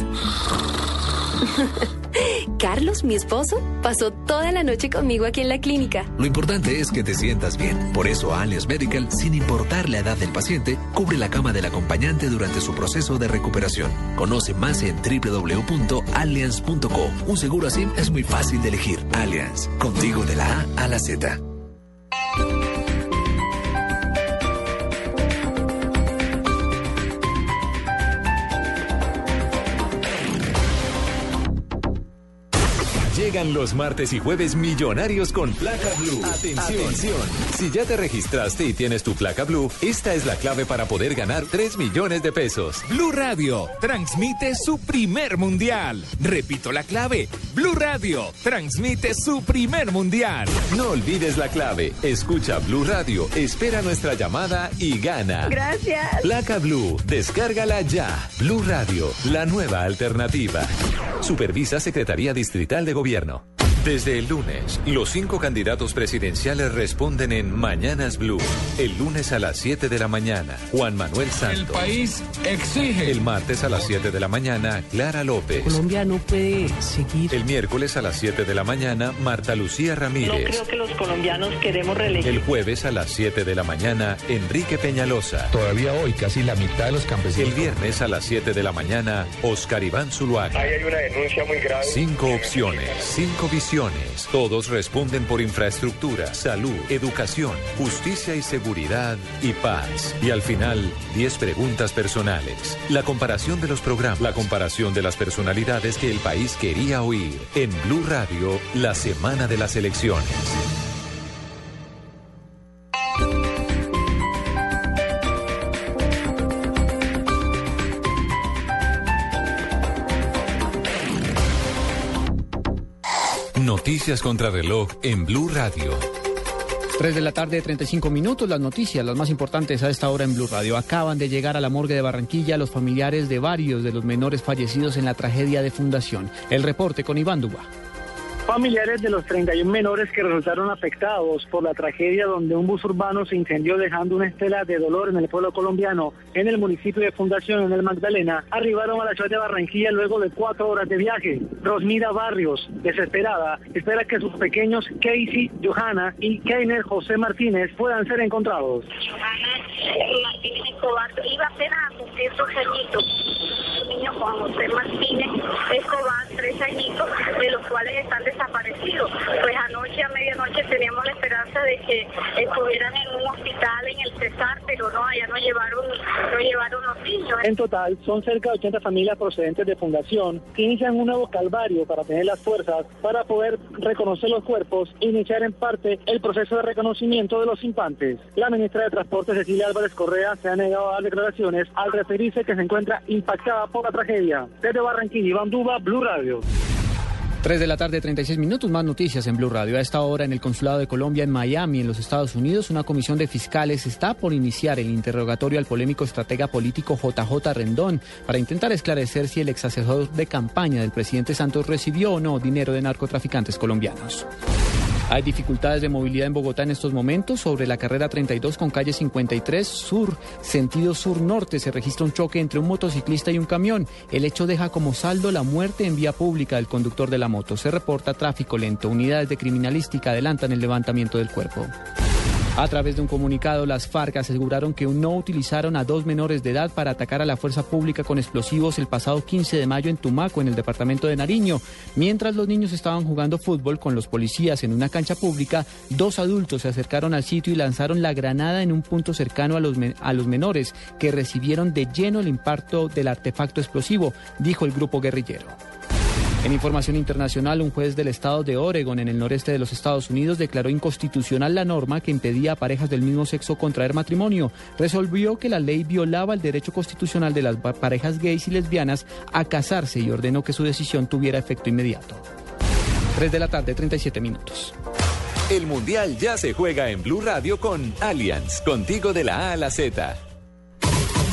S37: Carlos, mi esposo, pasó toda la noche conmigo aquí en la clínica.
S39: Lo importante es que te sientas bien. Por eso Allianz Medical, sin importar la edad del paciente, cubre la cama del acompañante durante su proceso de recuperación. Conoce más en www.allianz.co. Un seguro así es muy fácil de elegir. Allianz, contigo de la A a la Z.
S8: Llegan los martes y jueves millonarios con placa blue. Atención. Si ya te registraste y tienes tu placa blue, esta es la clave para poder ganar 3 millones de pesos.
S4: Blue Radio transmite su primer mundial. Repito la clave. Blue Radio transmite su primer mundial.
S8: No olvides la clave. Escucha Blue Radio, espera nuestra llamada y gana.
S30: Gracias.
S8: Placa Blue, descárgala ya. Blue Radio, la nueva alternativa. Supervisa Secretaría Distrital de Gobierno gobierno. Desde el lunes, los cinco candidatos presidenciales responden en Mañanas Blue. El lunes a las 7 de la mañana, Juan Manuel Santos.
S40: El país exige.
S8: El martes a las 7 de la mañana, Clara López.
S28: Colombia no puede seguir.
S8: El miércoles a las 7 de la mañana, Marta Lucía
S28: No
S8: Ramírez.
S28: creo que los colombianos queremos reelegir.
S8: El jueves a las 7 de la mañana, Enrique Peñalosa.
S4: Todavía hoy, casi la mitad de los campesinos.
S8: El viernes a las 7 de la mañana, Oscar Iván Zuluaga.
S41: Ahí hay una denuncia muy grave.
S8: Cinco opciones, cinco visiones. Todos responden por infraestructura, salud, educación, justicia y seguridad y paz. Y al final, 10 preguntas personales. La comparación de los programas, la comparación de las personalidades que el país quería oír. En Blue Radio, la semana de las elecciones. Noticias contra reloj en Blue Radio.
S42: 3 de la tarde, 35 minutos. Las noticias, las más importantes a esta hora en Blue Radio. Acaban de llegar a la morgue de Barranquilla los familiares de varios de los menores fallecidos en la tragedia de Fundación. El reporte con Iván Duba.
S43: Familiares de los 31 menores que resultaron afectados por la tragedia donde un bus urbano se incendió dejando una estela de dolor en el pueblo colombiano en el municipio de Fundación, en el Magdalena, arribaron a la ciudad de Barranquilla luego de cuatro horas de viaje. Rosmira Barrios, desesperada, espera que sus pequeños Casey, Johanna y Keiner José Martínez puedan ser encontrados.
S44: Martínez Escobar iba apenas a cumplir sus añitos. Niño Juan José Martínez Escobar, tres añitos, de los cuales están desaparecidos. Pues anoche a medianoche teníamos la esperanza de que estuvieran en un hospital en el Cesar, pero no, allá no llevaron, no llevaron los niños.
S43: En total, son cerca de 80 familias procedentes de Fundación que inician un nuevo calvario para tener las fuerzas para poder reconocer los cuerpos e iniciar en parte el proceso de reconocimiento de los infantes. La ministra de Transporte, Cecilia Álvarez Correa, se ha negado a dar declaraciones al referirse que se encuentra impactada por la tragedia. Desde Barranquilla, Iván Duba, Blue Radio.
S42: 3 de la tarde, 36 minutos, más noticias en Blue Radio. A esta hora, en el Consulado de Colombia en Miami, en los Estados Unidos, una comisión de fiscales está por iniciar el interrogatorio al polémico estratega político JJ Rendón para intentar esclarecer si el ex asesor de campaña del presidente Santos recibió o no dinero de narcotraficantes colombianos. Hay dificultades de movilidad en Bogotá en estos momentos. Sobre la carrera 32 con calle 53 sur, sentido sur-norte, se registra un choque entre un motociclista y un camión. El hecho deja como saldo la muerte en vía pública del conductor de la moto. Se reporta tráfico lento. Unidades de criminalística adelantan el levantamiento del cuerpo. A través de un comunicado, las FARC aseguraron que no utilizaron a dos menores de edad para atacar a la fuerza pública con explosivos el pasado 15 de mayo en Tumaco, en el departamento de Nariño. Mientras los niños estaban jugando fútbol con los policías en una cancha pública, dos adultos se acercaron al sitio y lanzaron la granada en un punto cercano a los, a los menores, que recibieron de lleno el impacto del artefacto explosivo, dijo el grupo guerrillero. En información internacional, un juez del estado de Oregon, en el noreste de los Estados Unidos, declaró inconstitucional la norma que impedía a parejas del mismo sexo contraer matrimonio. Resolvió que la ley violaba el derecho constitucional de las pa- parejas gays y lesbianas a casarse y ordenó que su decisión tuviera efecto inmediato. 3 de la tarde, 37 minutos.
S8: El Mundial ya se juega en Blue Radio con Allianz, contigo de la A a la Z.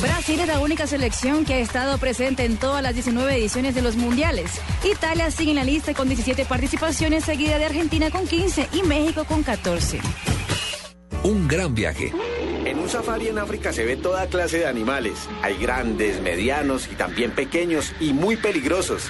S16: Brasil es la única selección que ha estado presente en todas las 19 ediciones de los mundiales. Italia sigue en la lista con 17 participaciones, seguida de Argentina con 15 y México con 14.
S39: Un gran viaje.
S45: En un safari en África se ve toda clase de animales. Hay grandes, medianos y también pequeños y muy peligrosos.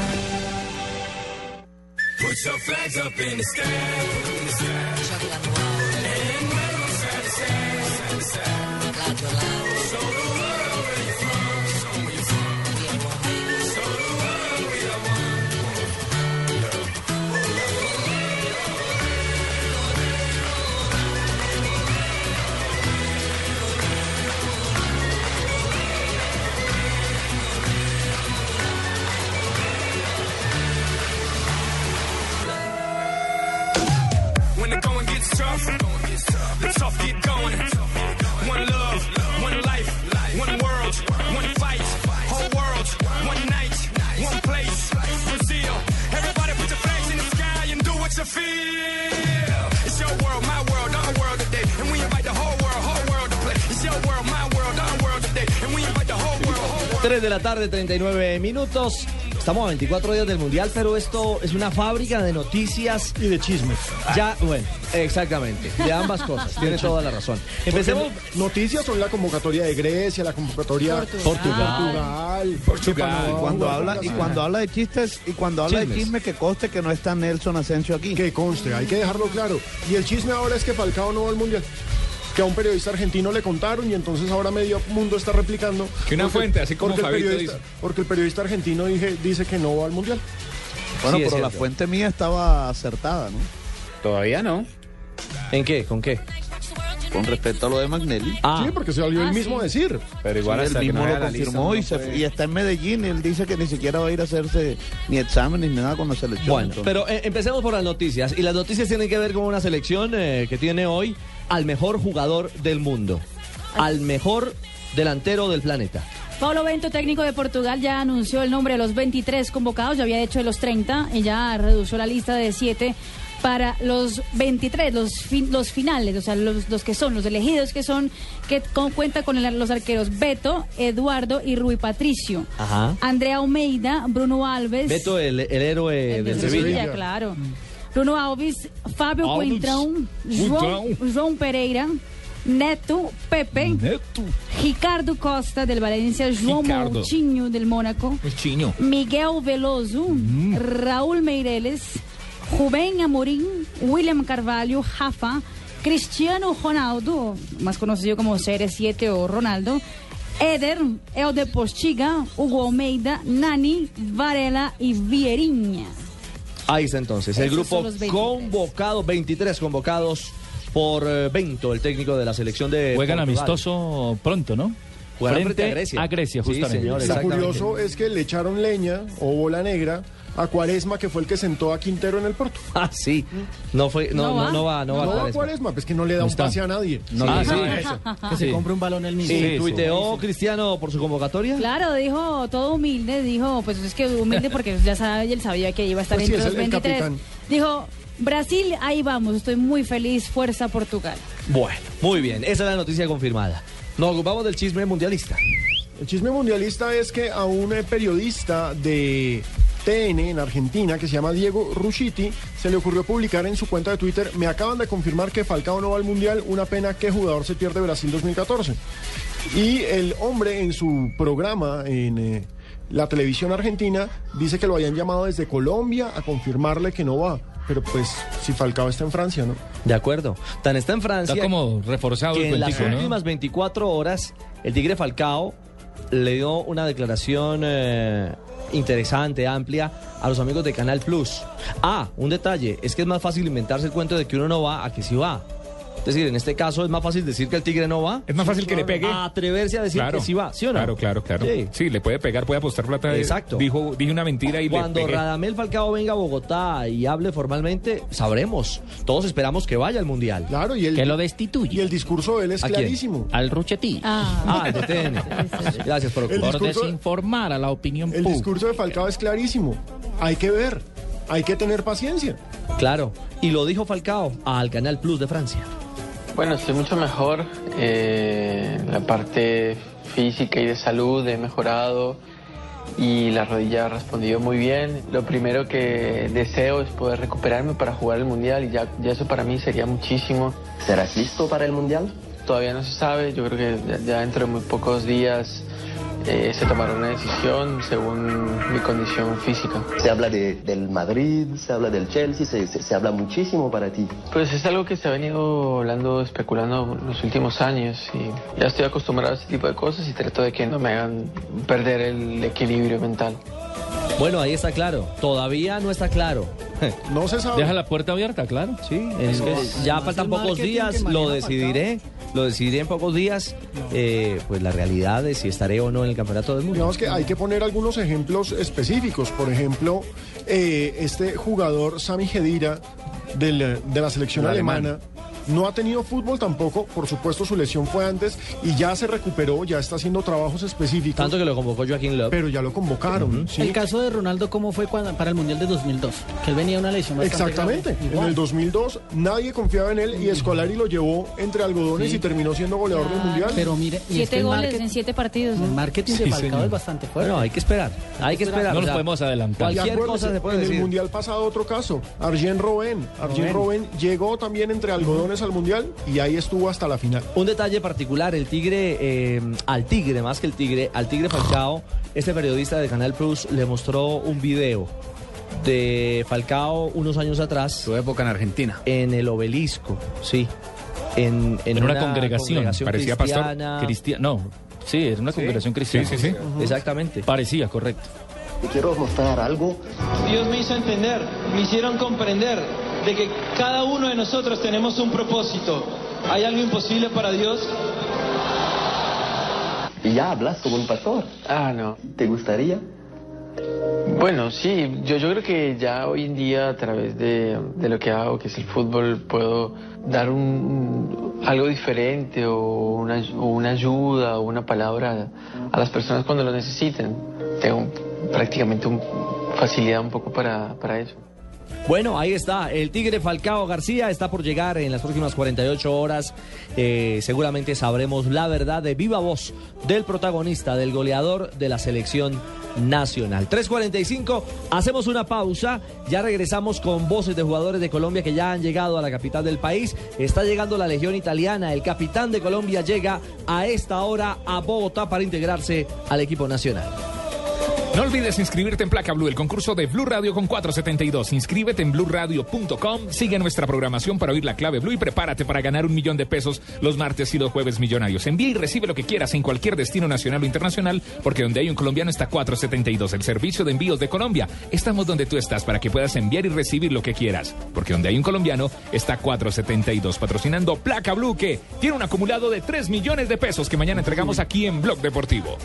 S25: Put your flags up in the sky. In the sky. And wave 'em side to side, side to side.
S46: Feel. It's your world, my world, our world today, and we invite the whole world, whole world to play. It's your world, my world, our world today, and we invite the whole world, whole world.
S15: 3 de la tarde, 39 minutos. Estamos a 24 días del Mundial, pero esto es una fábrica de noticias.
S5: Y de chismes.
S15: Ya, bueno, exactamente. De ambas cosas. Tiene toda la razón.
S5: Empecemos. Noticias son la convocatoria de Grecia, la convocatoria
S15: Portugal.
S5: Portugal.
S3: Y cuando habla y cuando habla de chistes y cuando habla de
S5: Chismes.
S3: chisme que coste que no está Nelson Asensio aquí.
S5: Que conste, hay que dejarlo claro. Y el chisme ahora es que Falcao no va al mundial. Que a un periodista argentino le contaron y entonces ahora medio mundo está replicando.
S4: Que una
S5: porque-
S4: fuente, así como
S5: porque el periodista,
S4: dice.
S5: Porque el periodista argentino dije- dice que no va al mundial.
S3: Bueno,
S15: Sí,
S3: pero la fuente mía estaba acertada, ¿no?
S38: Todavía no.
S15: ¿En qué? ¿Con qué?
S3: Con respecto a lo de Magnelli.
S15: Ah,
S5: Sí, porque se salió él mismo a decir.
S38: Pero
S3: Sí,
S38: igual
S3: él
S38: hasta que
S3: mismo
S38: no
S3: lo confirmó y, se- y está en Medellín. Él dice que ni siquiera va a ir a hacerse ni exámenes ni nada con la selección.
S15: Bueno,
S3: entonces.
S15: pero eh, empecemos por las noticias. Y las noticias tienen que ver con una selección eh, que tiene hoy al mejor jugador del mundo. Al mejor delantero del planeta.
S16: Paulo Bento, técnico de Portugal, ya anunció el nombre de los 23 convocados, ya había hecho de los 30 y ya redució la lista de 7 para los 23, los, fin- los finales, o sea, los, los que son, los elegidos que son, que con- cuenta con el- los arqueros Beto, Eduardo y Rui Patricio.
S15: Ajá.
S16: Andrea Almeida, Bruno Alves.
S15: Beto, el, el héroe
S16: el de
S15: del
S16: Sevilla,
S15: Sevilla.
S16: claro. Bruno Alves, Fábio
S15: Alves.
S16: Coentrão, João, João Pereira, Neto, Pepe,
S4: Neto.
S16: Ricardo Costa del Valencia, João
S4: Ricardo.
S16: Moutinho del Mónaco,
S4: Moutinho.
S16: Miguel Veloso, Raúl Meireles, Rubén Amorim, William Carvalho, Rafa, Cristiano Ronaldo, más conocido como CR7 o Ronaldo, Eder, Elder Postiga, Hugo Almeida, Nani, Varela y Vierinha.
S15: Ahí está entonces. El
S16: Esos
S15: grupo
S16: son los 23.
S15: convocado, 23 convocados por eh, Bento, el técnico de la selección de
S13: Juegan
S15: Portugal.
S13: amistoso pronto, ¿no? Frente
S15: frente a Grecia.
S13: A Grecia,
S15: Sí,
S13: justamente.
S15: señor,
S5: Lo curioso es que le echaron leña o bola negra a Cuaresma, que fue el que sentó a Quintero en el Porto.
S15: Ah, sí. No fue, no, no, no va, no va.
S5: No va
S15: Cuaresma.
S5: Cuaresma, pues que no le da
S15: No
S5: un
S15: está.
S5: pase a nadie.
S15: No
S5: Sí,
S15: le-
S5: sí,
S15: Ah,
S5: eso.
S42: Que se
S15: Sí.
S42: compre un balón él mismo.
S15: ¿Y tuiteó Cristiano por su convocatoria?
S16: Claro, dijo todo humilde, dijo, pues es que humilde porque ya sabe, él sabía que iba a estar
S5: Pues sí,
S16: entre los
S5: el- el
S16: 23.
S5: capitán.
S16: Dijo, Brasil, ahí vamos, estoy muy feliz, fuerza Portugal.
S15: Bueno, muy bien. Esa es la noticia confirmada. Nos ocupamos del chisme mundialista.
S5: El chisme mundialista es que a un eh, periodista de TN en Argentina que se llama Diego Rushiti se le ocurrió publicar en su cuenta de Twitter, me acaban de confirmar que Falcao no va al Mundial, una pena que jugador se pierde Brasil 2014. Y el hombre en su programa en eh, la televisión argentina dice que lo habían llamado desde Colombia a confirmarle que no va. Pero pues si Falcao está en Francia, ¿no?
S15: De acuerdo. Tan está en Francia.
S13: Está como reforzado
S15: que
S13: el
S15: en las últimas 24 horas, el Tigre Falcao le dio una declaración eh, interesante, amplia, a los amigos de Canal Plus. Ah, un detalle, es que es más fácil inventarse el cuento de que uno no va a que sí va. Es decir, en este caso es más fácil decir que el Tigre no va.
S4: Es más fácil que le pegue.
S15: A atreverse a decir
S4: Claro.
S15: que sí va, ¿sí o no?
S4: Claro, claro, claro.
S15: Sí.
S4: Sí, le puede pegar, puede apostar plata.
S15: Exacto.
S4: Dijo, dije una mentira y
S15: Cuando
S4: le pegué.
S15: Radamel Falcao venga a Bogotá y hable formalmente, sabremos. Todos esperamos que vaya al Mundial.
S5: Claro, y el,
S13: Que lo destituye.
S5: y el discurso de él es clarísimo.
S13: Al Ruchetí.
S15: Ah, el de TN. Gracias por
S5: El
S13: Por
S5: discurso-
S13: desinformar a la opinión
S5: El
S13: pública.
S5: discurso de Falcao es clarísimo. Hay que ver, hay que tener paciencia.
S15: Claro. Y lo dijo Falcao al Canal Plus de Francia.
S47: Bueno, estoy mucho mejor. eh, la parte física y de salud he mejorado y la rodilla ha respondido muy bien. Lo primero que deseo es poder recuperarme para jugar el mundial y ya, ya eso para mí sería muchísimo.
S41: ¿Serás listo para el mundial?
S47: Todavía no se sabe, yo creo que ya, ya dentro de muy pocos días eh, se tomará una decisión según mi condición física.
S41: Se habla de- del Madrid, se habla del Chelsea, se, se- se habla muchísimo para ti.
S47: Pues es algo que se ha venido hablando, especulando los últimos años y ya estoy acostumbrado a ese tipo de cosas y trato de que no me hagan perder el equilibrio mental.
S15: Bueno, ahí está claro. Todavía no está claro.
S5: No se sabe.
S13: Deja la puerta abierta, claro.
S15: Sí, es que ya
S42: más
S15: faltan pocos días, lo decidiré. Lo decidiré en pocos días. Eh, pues la realidad de si estaré o no en el Campeonato del Mundo.
S5: Digamos que hay que poner algunos ejemplos específicos. Por ejemplo, eh, este jugador Sami Khedira del, de la selección
S4: El
S5: alemana, No ha tenido fútbol tampoco, por supuesto su lesión fue antes y ya se recuperó, ya está haciendo trabajos específicos.
S15: Tanto que lo convocó Joaquín Love.
S5: Pero ya lo convocaron. sí.
S48: El caso de Ronaldo, ¿cómo fue cuando- para el Mundial de 2002? Que él venía de una lesión
S5: Exactamente.
S48: grave.
S5: En el 2002 nadie confiaba en él y Escolari lo llevó entre algodones
S48: Sí.
S5: y terminó siendo goleador del mundial.
S48: Pero mire, y es que
S16: Siete goles
S48: market-
S16: en siete partidos. ¿no?
S48: el marketing de Falcao
S5: señor.
S48: es bastante fuerte.
S15: Bueno, hay que esperar. Hay que esperar.
S13: No
S15: o
S13: nos
S15: sea,
S13: podemos adelantar.
S15: Cualquier cosa se puede
S5: en
S15: decir.
S5: el mundial pasado otro caso, Arjen Robben. Arjen Robben llegó también entre algodones al mundial y ahí estuvo hasta la final.
S15: Un detalle particular, el Tigre, eh, al Tigre, más que el Tigre, al Tigre Falcao, este periodista de Canal Plus le mostró un video de Falcao unos años atrás.
S17: Su época en Argentina.
S15: En el obelisco, sí. En, en
S13: En una, congregación, parecía pastor
S15: cristiana.
S13: cristiano. No, sí, era una congregación cristiana.
S4: Sí, sí, sí.
S15: Exactamente.
S13: Parecía, correcto.
S41: Te quiero mostrar algo
S49: Dios me hizo entender, me hicieron comprender de que cada uno de nosotros tenemos un propósito. ¿Hay algo imposible para Dios?
S41: y ya hablas como un pastor.
S47: Ah, no.
S41: ¿Te gustaría?
S47: Bueno, sí, yo, yo creo que ya hoy en día a través de, de lo que hago, que es el fútbol, puedo dar un, algo diferente o una, o una ayuda o una palabra a, a las personas cuando lo necesiten. Tengo prácticamente un, facilidad un poco para, para eso.
S15: Bueno, ahí está. El Tigre Falcao García está por llegar en las próximas 48 horas. Eh, seguramente sabremos la verdad de viva voz del protagonista, del goleador de la selección nacional. 3.45, hacemos una pausa. Ya regresamos con voces de jugadores de Colombia que ya han llegado a la capital del país. Está llegando la Legión Italiana. El capitán de Colombia llega a esta hora a Bogotá para integrarse al equipo nacional.
S4: No olvides inscribirte en Placa Blue, el concurso de Blue Radio con 472. Inscríbete en bluradio.com, sigue nuestra programación para oír la clave Blue y prepárate para ganar un millón de pesos los martes y los jueves millonarios. Envía y recibe lo que quieras en cualquier destino nacional o internacional, porque donde hay un colombiano está 472, el servicio de envíos de Colombia. Estamos donde tú estás para que puedas enviar y recibir lo que quieras, porque donde hay un colombiano está 472, patrocinando Placa Blue, que tiene un acumulado de 3 millones de pesos que mañana entregamos aquí en Blog Deportivo.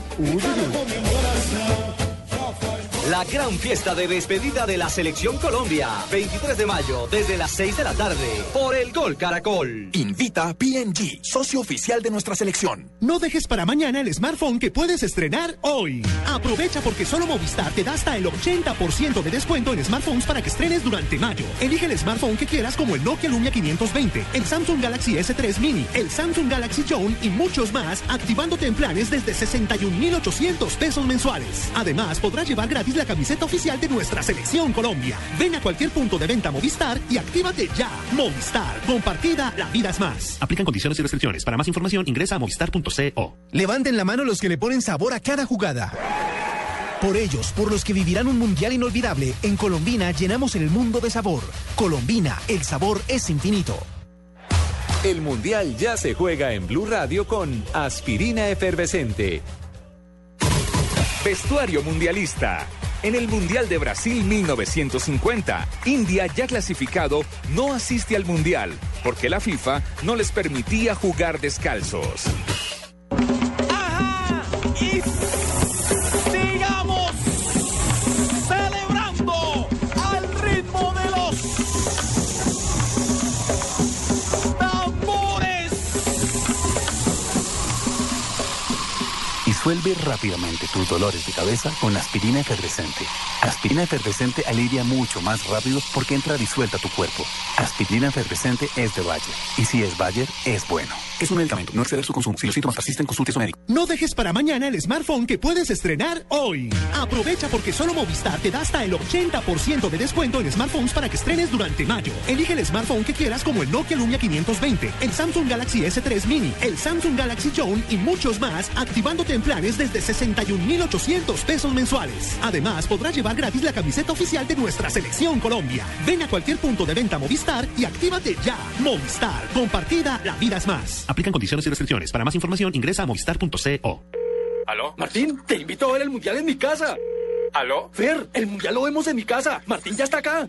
S10: La gran fiesta de despedida de la Selección Colombia. 23 de mayo, desde las 6 de la tarde, por el Gol Caracol.
S50: Invita a PNG, socio oficial de nuestra selección.
S51: No dejes para mañana el smartphone que puedes estrenar hoy. Aprovecha porque solo Movistar te da hasta el 80% de descuento en smartphones para que estrenes durante mayo. Elige el smartphone que quieras como el Nokia Lumia 520, el Samsung Galaxy S3 Mini, el Samsung Galaxy Zone y muchos más, activándote en planes desde 61,800 pesos mensuales. Además, podrás llevar gratis la camiseta oficial de nuestra selección Colombia. Ven a cualquier punto de venta Movistar y actívate ya. Movistar, compartida, la vida es más.
S52: Aplican condiciones y restricciones. Para más información ingresa a movistar.co.
S39: Levanten la mano los que le ponen sabor a cada jugada. Por ellos, por los que vivirán un mundial inolvidable, en Colombina llenamos el mundo de sabor. Colombina, el sabor es infinito.
S8: El Mundial ya se juega en Blue Radio con Aspirina Efervescente. Vestuario Mundialista. En el Mundial de Brasil 1950, India, ya clasificado, no asiste al Mundial porque la FIFA no les permitía jugar descalzos.
S53: Disuelve rápidamente tus dolores de cabeza con aspirina efervescente. Aspirina efervescente alivia mucho más rápido porque entra disuelta a tu cuerpo. Aspirina efervescente es de Bayer. Y si es Bayer, es bueno. Es un medicamento, no exceder su consumo. Si los síntomas persisten, consulte a su médico.
S51: No dejes para mañana el smartphone que puedes estrenar hoy. Aprovecha porque solo Movistar te da hasta el 80% de descuento en smartphones para que estrenes durante mayo. Elige el smartphone que quieras como el Nokia Lumia 520, el Samsung Galaxy S3 Mini, el Samsung Galaxy Zone y muchos más, activándote en planes desde 61,800 pesos mensuales. Además, podrás llevar gratis la camiseta oficial de nuestra selección Colombia. Ven a cualquier punto de venta Movistar y actívate ya. Movistar, compartida, la vida es más.
S52: Aplican condiciones y restricciones. Para más información ingresa a movistar.co.
S54: ¿Aló? Martín, te invito a ver el mundial en mi casa. ¿Aló? Fer, el mundial lo vemos en mi casa. Martín ya está acá.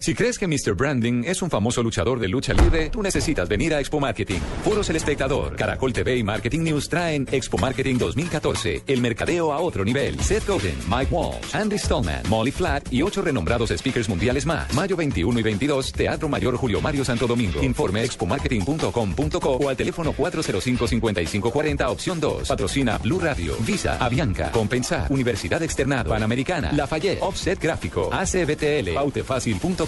S8: Si crees que Mr. Branding es un famoso luchador de lucha libre, tú necesitas venir a Expo Marketing. Foros El Espectador, Caracol TV y Marketing News traen Expo Marketing 2014, el mercadeo a otro nivel. Seth Godin, Mike Walsh, Andy Stallman, Molly Flat y ocho renombrados speakers mundiales más. Mayo 21 y 22, Teatro Mayor Julio Mario Santo Domingo. Informe expomarketing.com.co o al teléfono 405-5540, opción 2. Patrocina Blue Radio, Visa, Avianca, Compensar, Universidad Externado, Panamericana, Lafayette, Offset Gráfico, ACBTL, pautefacil.com.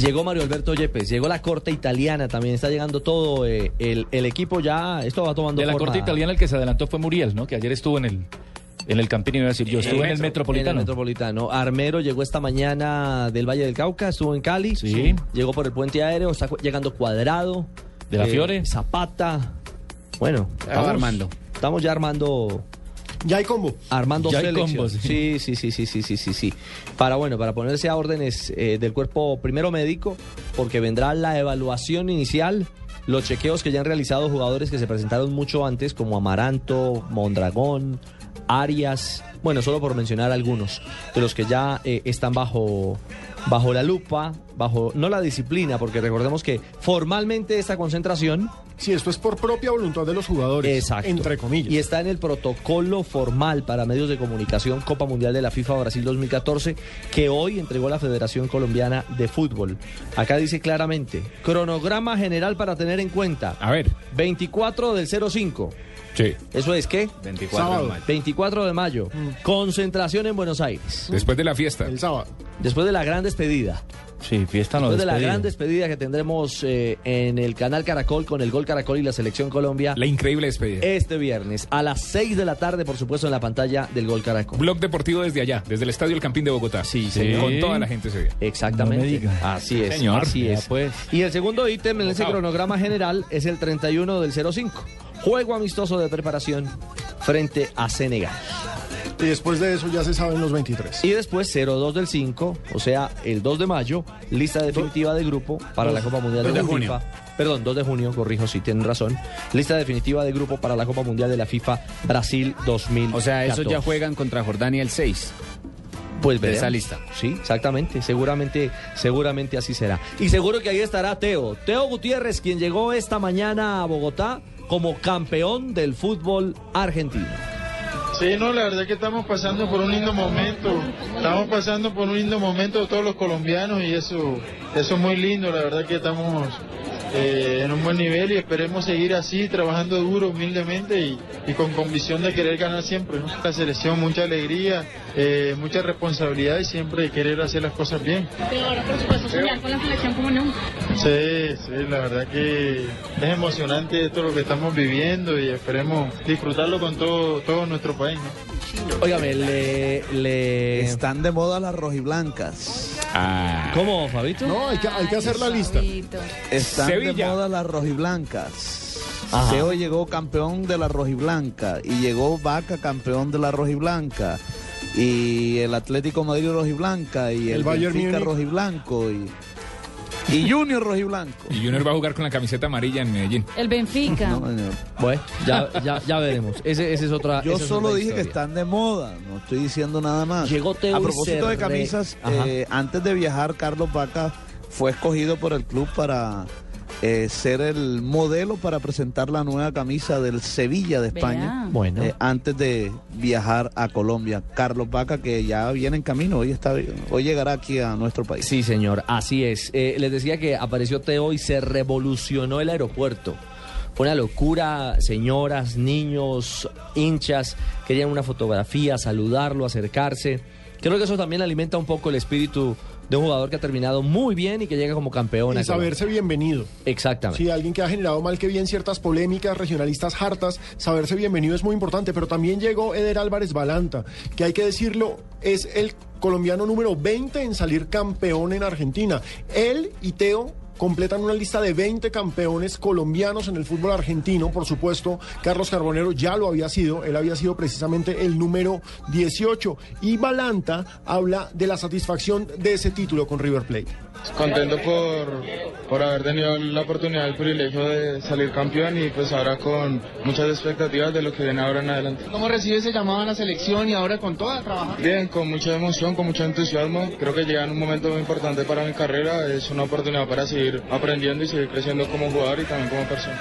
S15: Llegó Mario Alberto Yepes, llegó la corte italiana también, está llegando todo eh, el, el equipo ya, esto va tomando
S13: De la
S15: forma.
S13: corte italiana el que se adelantó fue Muriel, ¿no? Que ayer estuvo en el en el Campín, iba a decir yo, estuve en el Metropolitano.
S15: En el Metropolitano. Armero llegó esta mañana del Valle del Cauca, estuvo en Cali.
S13: Sí.
S15: Llegó por el puente aéreo, está llegando Cuadrado.
S13: De la Fiore.
S15: Zapata. Bueno,
S38: Estaba armando.
S15: Estamos ya armando.
S5: Ya hay combo.
S15: Armando
S13: Ya hay
S15: Sí, sí, sí, sí, sí, sí, sí, sí. Para bueno, para ponerse a órdenes eh, del cuerpo primero médico, porque vendrá la evaluación inicial, los chequeos que ya han realizado jugadores que se presentaron mucho antes, como Amaranto, Mondragón, Arias, bueno, solo por mencionar algunos de los que ya eh, están bajo bajo la lupa, bajo no la disciplina, porque recordemos que formalmente esta concentración
S5: Si esto es por propia voluntad de los jugadores.
S15: Exacto.
S5: Entre comillas.
S15: Y está en el protocolo formal para medios de comunicación Copa Mundial de la FIFA Brasil 2014 que hoy entregó la Federación Colombiana de Fútbol. Acá dice claramente, cronograma general para tener en cuenta.
S4: A ver.
S15: 24 del 05.
S4: Sí.
S15: ¿Eso es qué?
S38: 24
S5: Sábado.
S38: de mayo.
S15: 24 de mayo.
S5: Mm.
S15: Concentración en Buenos Aires.
S4: Después de la fiesta.
S5: El sábado.
S15: Después de la gran despedida.
S13: Sí, fiesta no
S15: Después de la gran despedida que tendremos eh, en el canal Caracol con el Gol Caracol y la Selección Colombia
S4: La increíble despedida.
S15: este viernes a las 6 de la tarde, por supuesto, en la pantalla del Gol Caracol.
S4: Blog deportivo desde allá, desde el Estadio El Campín de Bogotá.
S15: Sí,
S13: señor.
S4: Con toda la gente ese día.
S15: Exactamente.
S13: No me diga.
S15: Así es.
S4: Señor.
S15: Así es.
S13: pues.
S15: Y el segundo ítem en ese cronograma general es el 31 del 05. Juego amistoso de preparación frente a Senegal.
S5: Y después de eso ya se saben los 23.
S15: Y después 02 del 5, o sea, el 2 de mayo, lista definitiva de grupo para la Copa Mundial de, la
S38: junio.
S15: FIFA. Perdón, 2 de junio, corrijo si tienen razón. Lista definitiva de grupo para la Copa Mundial de la FIFA Brasil 2014.
S38: O sea, esos ya juegan contra Jordania el 6.
S15: Pues
S38: de
S15: veremos.
S38: esa lista.
S15: Sí, exactamente. Seguramente, seguramente así será. Y seguro que ahí estará Teo. Teo Gutiérrez, quien llegó esta mañana a Bogotá como campeón del fútbol argentino.
S55: Sí, no, la verdad que estamos pasando por un lindo momento. Estamos pasando por un lindo momento todos los colombianos y eso, eso es muy lindo. La verdad que estamos eh, en un buen nivel y esperemos seguir así, trabajando duro, humildemente y, y con convicción de querer ganar siempre. ¿no? La selección, mucha alegría, eh, mucha responsabilidad y siempre querer hacer las cosas bien.
S56: Pero ahora, por supuesto, soñar con la selección como nunca.
S55: Sí, sí, la verdad que es emocionante esto lo que estamos viviendo y esperemos disfrutarlo con todo, todo nuestro país. ¿no?
S15: Óigame, le, le...
S57: Están de moda las rojiblancas.
S4: Ah.
S15: ¿Cómo, Fabito?
S5: No, hay que, hay que hacer la lista.
S57: Están
S4: Sevilla.
S57: de moda las rojiblancas.
S15: Ajá.
S57: Teo llegó campeón de la rojiblanca y llegó Vaca campeón de la rojiblanca y el Atlético Madrid rojiblanca y el,
S5: El Bayern
S57: Benfica
S5: Múnich.
S57: rojiblanco y, y Junior rojiblanco.
S4: Y Junior va a jugar con la camiseta amarilla en Medellín.
S16: El Benfica.
S57: No, señor.
S15: Bueno, ya, ya, ya veremos. Ese, ese es otra.
S57: Yo solo dije que están de moda, no estoy diciendo nada más.
S15: Llegó Teo
S57: A propósito de camisas, eh, antes de viajar, Carlos Vaca fue escogido por el club para eh, ser el modelo para presentar la nueva camisa del Sevilla de España.
S15: Bueno.
S57: eh, antes de viajar a Colombia, Carlos Vaca que ya viene en camino, hoy está, hoy llegará aquí a nuestro país.
S15: Sí, señor, así es. Eh, les decía que apareció Teo y se revolucionó el aeropuerto. una locura, señoras, niños, hinchas, querían una fotografía, saludarlo, acercarse. Creo que eso también alimenta un poco el espíritu de un jugador que ha terminado muy bien y que llega como campeón.
S5: Y saberse bienvenido.
S15: Exactamente.
S5: Sí, alguien que ha generado mal que bien ciertas polémicas regionalistas hartas, saberse bienvenido es muy importante, pero también llegó Eder Álvarez Balanta, que hay que decirlo, es el colombiano número 20 en salir campeón en Argentina. Él y Teo completan una lista de 20 campeones colombianos en el fútbol argentino, por supuesto, Carlos Carbonero ya lo había sido, él había sido precisamente el número 18 y Balanta habla de la satisfacción de ese título con River Plate.
S55: Contento por, por haber tenido la oportunidad, el privilegio de salir campeón y pues ahora con muchas expectativas de lo que viene ahora en adelante.
S58: ¿Cómo recibe ese llamado a la selección y ahora con toda trabajar?
S55: Bien, con mucha emoción, con mucho entusiasmo. Creo que llega en un momento muy importante para mi carrera. Es una oportunidad para seguir aprendiendo y seguir creciendo como jugador y también como persona.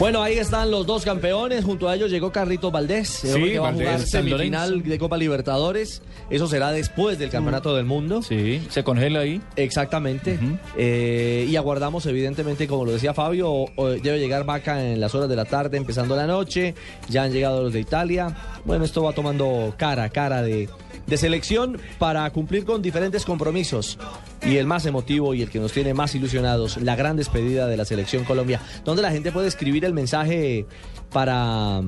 S15: Bueno, ahí están los dos campeones. Junto a ellos llegó Carlitos Valdés,
S4: Sí,
S15: que va a jugar semifinal de Copa Libertadores. Eso será después del Campeonato del Mundo.
S13: Sí, se congela ahí.
S15: Exactamente. Eh, y aguardamos, evidentemente, como lo decía Fabio, debe llegar Vaca en las horas de la tarde, empezando la noche. Ya han llegado los de Italia. Bueno, esto va tomando cara, cara de, de selección para cumplir con diferentes compromisos. Y el más emotivo y el que nos tiene más ilusionados, la gran despedida de la selección Colombia, donde la gente puede escribir el mensaje para,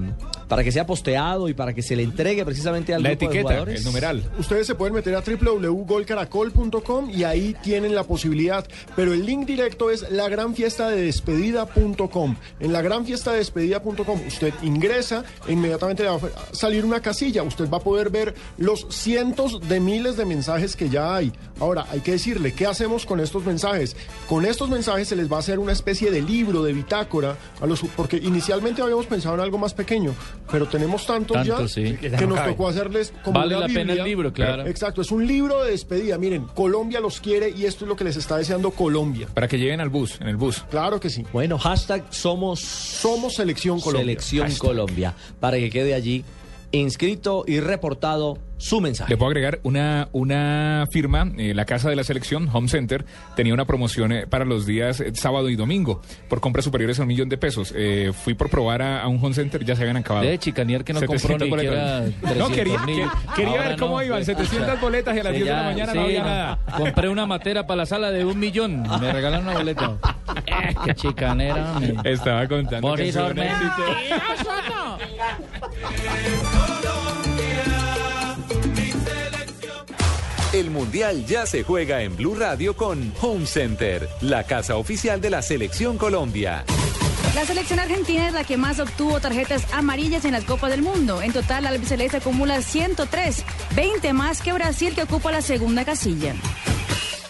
S15: para que sea posteado y para que se le entregue precisamente al
S4: La
S15: grupo de
S4: etiqueta,
S15: jugadores.
S4: el numeral.
S5: Ustedes se pueden meter a www.golcaracol.com y ahí tienen la posibilidad, pero el link directo es lagranfiestadedespedida.com. En lagranfiestadedespedida.com usted ingresa e inmediatamente le va a salir una casilla, usted va a poder ver los cientos de miles de mensajes que ya hay. Ahora, hay que decirle, ¿qué hacemos con estos mensajes? Con estos mensajes se les va a hacer una especie de libro, de bitácora, a los, porque inicialmente habíamos pensado en algo más pequeño, pero tenemos tantos
S13: Tanto,
S5: ya
S13: sí.
S5: que nos tocó hacerles como
S13: Vale
S5: una
S13: la pena el libro, claro.
S5: Exacto, es un libro de despedida. Miren, Colombia los quiere y esto es lo que les está deseando Colombia.
S4: Para que lleguen al bus, en el bus.
S5: Claro que sí.
S15: Bueno, hashtag somos...
S5: Somos Selección Colombia.
S15: Selección
S5: Hashtag.
S15: Colombia. Para que quede allí inscrito y reportado su mensaje.
S4: Le puedo agregar una, una firma, eh, la Casa de la Selección, Home Center, tenía una promoción eh, para los días eh, sábado y domingo por compras superiores a un millón de pesos. Eh, fui por probar a, a un Home Center, ya se habían acabado.
S13: De chicanear que no compró
S4: 700
S13: ni
S4: boletas. No, quería,
S13: 300.000.
S4: que- quería ver cómo
S13: no,
S4: iban,
S13: pues,
S4: 700
S13: o sea,
S4: boletas y a las
S13: sí,
S4: 10 de la mañana
S13: sí,
S4: no había nada.
S13: Compré una matera para la sala de un millón. Me regalaron una boleta. Qué chicanera. me-
S4: Estaba contando que
S8: El Mundial ya se juega en Blue Radio con Home Center, la casa oficial de la Selección Colombia.
S16: La selección argentina es la que más obtuvo tarjetas amarillas en las Copas del Mundo. En total, la albiceleste acumula 103, 20 más que Brasil, que ocupa la segunda casilla.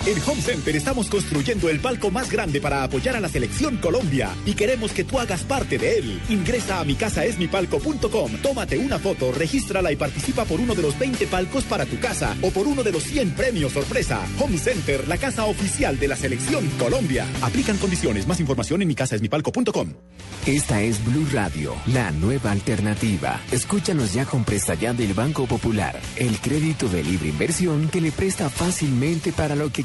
S59: En Home Center estamos construyendo el palco más grande para apoyar a la selección Colombia y queremos que tú hagas parte de él. Ingresa a mi casa esmipalco.com, tómate una foto, regístrala y participa por uno de los 20 palcos para tu casa o por uno de los 100 premios sorpresa. Home Center, la casa oficial de la selección Colombia. Aplican condiciones, más información en mi casa esmipalco.com.
S60: Esta es Blue Radio, la nueva alternativa. Escúchanos ya con Presta Ya del Banco Popular, el crédito de libre inversión que le presta fácilmente para lo que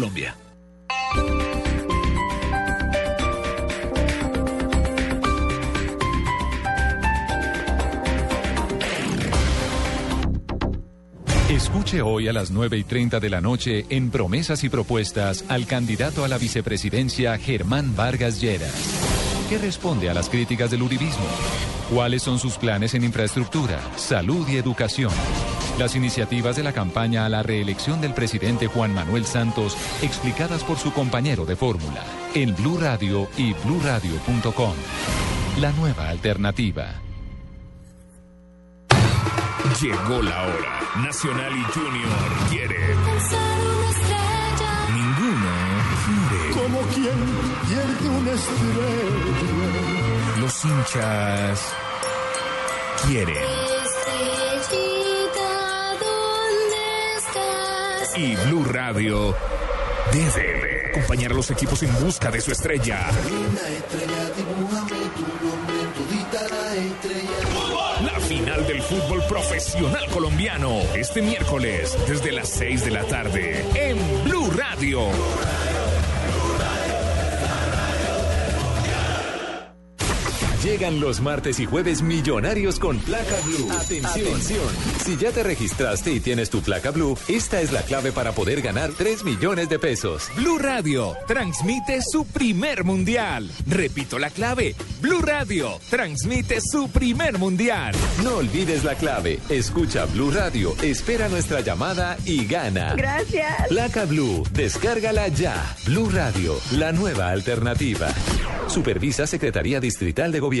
S8: Escuche hoy a las 9 y 30 de la noche en Promesas y Propuestas al candidato a la vicepresidencia Germán Vargas Lleras. ¿Qué responde a las críticas del uribismo? ¿Cuáles son sus planes en infraestructura, salud y educación? Las iniciativas de la campaña a la reelección del presidente Juan Manuel Santos explicadas por su compañero de fórmula en Blue Radio y bluradio.com. La nueva alternativa.
S61: Llegó la hora. Nacional y Junior quieren. Ninguno quiere.
S5: como quien pierde una estrella.
S61: Los hinchas quieren. Y Blue Radio debe acompañar a los equipos en busca de su estrella. La final del fútbol profesional colombiano. Este miércoles, desde las 6 de la tarde, en Blue Radio.
S8: Llegan los martes y jueves millonarios con placa blue. Atención. Si ya te registraste y tienes tu placa blue, esta es la clave para poder ganar 3 millones de pesos.
S61: Blue Radio transmite su primer mundial. Repito la clave. Blue Radio transmite su primer mundial.
S8: No olvides la clave. Escucha Blue Radio, espera nuestra llamada y gana.
S62: Gracias.
S8: Placa Blue, descárgala ya. Blue Radio, la nueva alternativa. Supervisa Secretaría Distrital de Gobierno.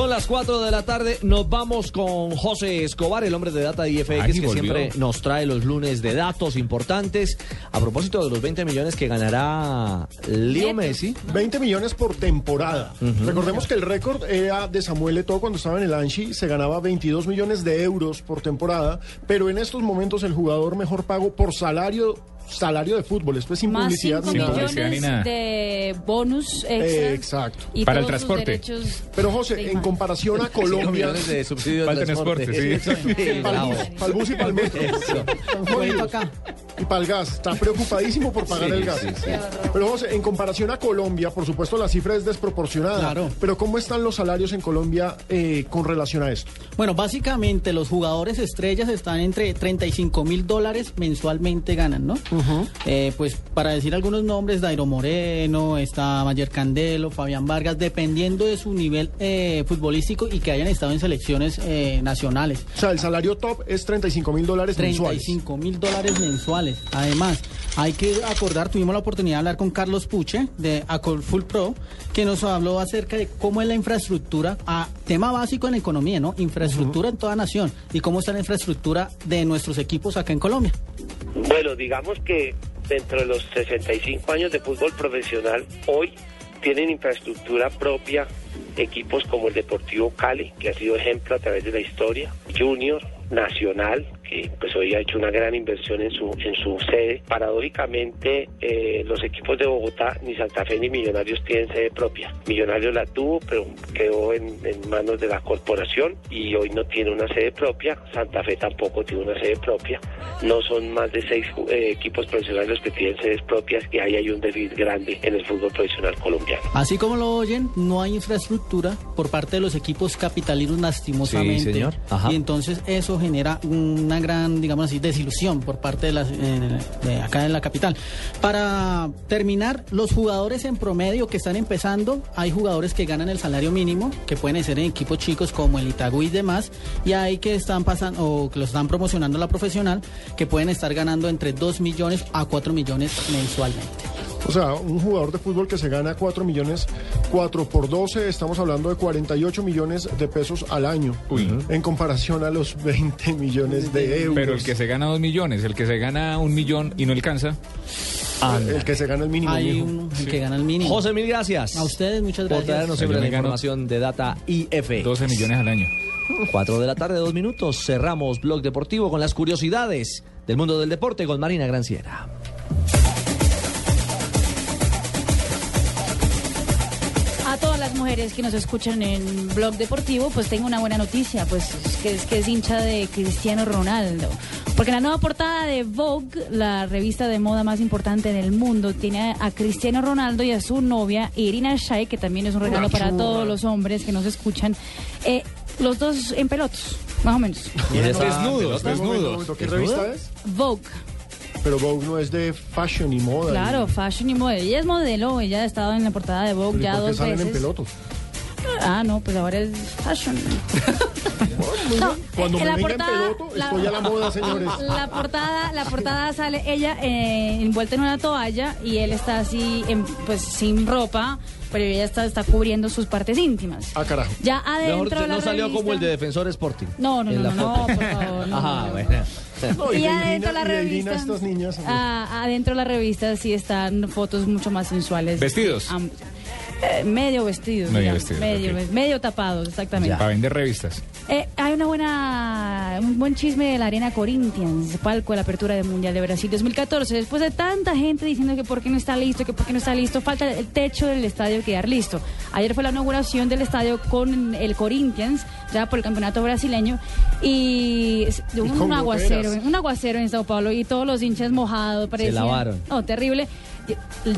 S15: Son las 4 de la tarde, nos vamos con José Escobar, el hombre de Data IFX,
S4: Ay,
S15: que
S4: volvió.
S15: siempre nos trae los lunes de datos importantes. A propósito de los 20 millones que ganará Leo Messi.
S5: 20 millones por temporada. Recordemos que el récord era de Samuel Eto'o cuando estaba en el Anchi, se ganaba 22 millones de euros por temporada, pero en estos momentos el jugador mejor pago por salario salario de fútbol, esto es sin
S16: Más
S5: publicidad
S16: 5
S5: ni nada.
S16: de bonus extra.
S5: Eh, exacto.
S16: Y todos sus derechos
S5: Pero José, en comparación a Colombia.
S15: de subsidio de
S5: Para el
S15: transporte,
S5: transporte,
S15: sí.
S5: sí. Para el bus, para el bus y para el metro. Y para el gas. Está preocupadísimo por pagar
S48: Sí,
S5: el gas.
S48: sí, sí.
S5: Pero José, en comparación a Colombia, por supuesto la cifra es desproporcionada.
S48: Claro.
S5: Pero ¿cómo están los salarios en Colombia eh, con relación a esto?
S48: Bueno, básicamente los jugadores estrellas están entre 35 mil dólares mensualmente ganan, ¿no? Eh, pues para decir algunos nombres, Dairo Moreno, está Mayer Candelo, Fabián Vargas, dependiendo de su nivel eh, futbolístico y que hayan estado en selecciones eh, nacionales.
S5: O sea, el salario top es 35 mil dólares mensuales.
S48: 35 mil dólares mensuales. Además, hay que acordar, tuvimos la oportunidad de hablar con Carlos Puche de Acol Full Pro, que nos habló acerca de cómo es la infraestructura, a tema básico en la economía, ¿no? Infraestructura en toda nación y cómo está la infraestructura de nuestros equipos acá en Colombia.
S63: Bueno, digamos que dentro de los 65 años de fútbol profesional, hoy tienen infraestructura propia equipos como el Deportivo Cali, que ha sido ejemplo a través de la historia, Junior, Nacional, que pues hoy ha hecho una gran inversión en su en su sede. Paradójicamente, eh, los equipos de Bogotá, ni Santa Fe ni Millonarios tienen sede propia. Millonarios la tuvo, pero quedó en, en manos de la corporación y hoy no tiene una sede propia. Santa Fe tampoco tiene una sede propia. No son más de seis eh, equipos profesionales los que tienen sedes propias y ahí hay un déficit grande en el fútbol profesional colombiano.
S48: Así como lo oyen, no hay infraestructura por parte de los equipos capitalinos lastimosamente.
S15: Sí, señor. Ajá.
S48: Y entonces eso genera una gran, digamos así, desilusión por parte de, las, eh, de acá en la capital. Para terminar, los jugadores en promedio que están empezando, hay jugadores que ganan el salario mínimo, que pueden ser en equipos chicos como el Itagüí y demás, y hay que están pasando que lo están promocionando a la profesional, que pueden estar ganando entre 2 millones a 4 millones mensualmente.
S5: O sea, un jugador de fútbol que se gana 4 millones, 4 por 12, estamos hablando de 48 millones de pesos al año. En comparación a los 20 millones de euros.
S4: Pero el que se gana dos millones, el que se gana un millón y no alcanza.
S5: El que se gana el mínimo.
S48: Hay un el que gana el mínimo.
S15: José, mil gracias.
S48: A ustedes, muchas
S15: Por
S48: gracias.
S15: traernos
S4: Yo
S15: siempre la información de Data IF.
S4: 12 millones al año.
S15: 4 de la tarde, dos minutos. Cerramos Blog Deportivo con las curiosidades del mundo del deporte con Marina Granciera.
S16: Las mujeres que nos escuchan en Blog Deportivo, pues tengo una buena noticia, pues que es que es hincha de Cristiano Ronaldo. Porque la nueva portada de Vogue, la revista de moda más importante en el mundo, tiene a Cristiano Ronaldo y a su novia Irina Shayk, que también es un regalo
S5: Una
S16: para todos los hombres que nos escuchan, eh, los dos en pelotos, más o menos.
S4: Desnudos, desnudos.
S5: ¿Qué revista es?
S16: Vogue,
S5: Pero Vogue no es de fashion y moda.
S16: claro, fashion y modelo. Ella es modelo, ella ha estado en la portada de Vogue
S5: ¿Y
S16: ya
S5: por qué
S16: dos
S5: salen en
S16: veces.
S5: pelotos?
S16: Ah, no, pues ahora es fashion. No.
S5: Cuando
S16: en
S5: me
S16: la
S5: venga
S16: portada-
S5: en peloto,
S16: la-
S5: estoy a la moda, señores.
S16: La portada, la portada sale ella eh, envuelta en una toalla y él está así, en- pues sin ropa, pero ella está, está cubriendo sus partes íntimas.
S5: Ah, carajo.
S16: Ya adentro
S15: Mejor
S16: de la
S15: no salió
S16: revista-
S15: como el de Defensor Sporting.
S16: No, no,
S15: en
S16: no,
S15: la
S16: no, por favor, no,
S15: Ajá,
S16: no.
S15: bueno.
S16: Y,
S5: y
S16: adentro la revista.
S5: Estos niños,
S16: ah, adentro la revista sí están fotos mucho más sensuales.
S4: Vestidos
S16: eh, medio vestidos.
S4: Medio
S16: digamos,
S4: vestidos,
S16: medio,
S4: ok.
S16: medio tapados, exactamente.
S4: Para vender revistas.
S16: Eh, hay una buena, un buen chisme de la Arena Corinthians, palco de la apertura del Mundial de Brasil 2014. Después de tanta gente diciendo que por qué no está listo, que por qué no está listo, falta el techo del estadio quedar listo. Ayer fue la inauguración del estadio con el Corinthians, ya por el campeonato brasileño, y un,
S15: con
S16: aguacero, un aguacero en Sao Paulo y todos los hinchas mojados. parecían-
S15: lavaron.
S16: No, terrible.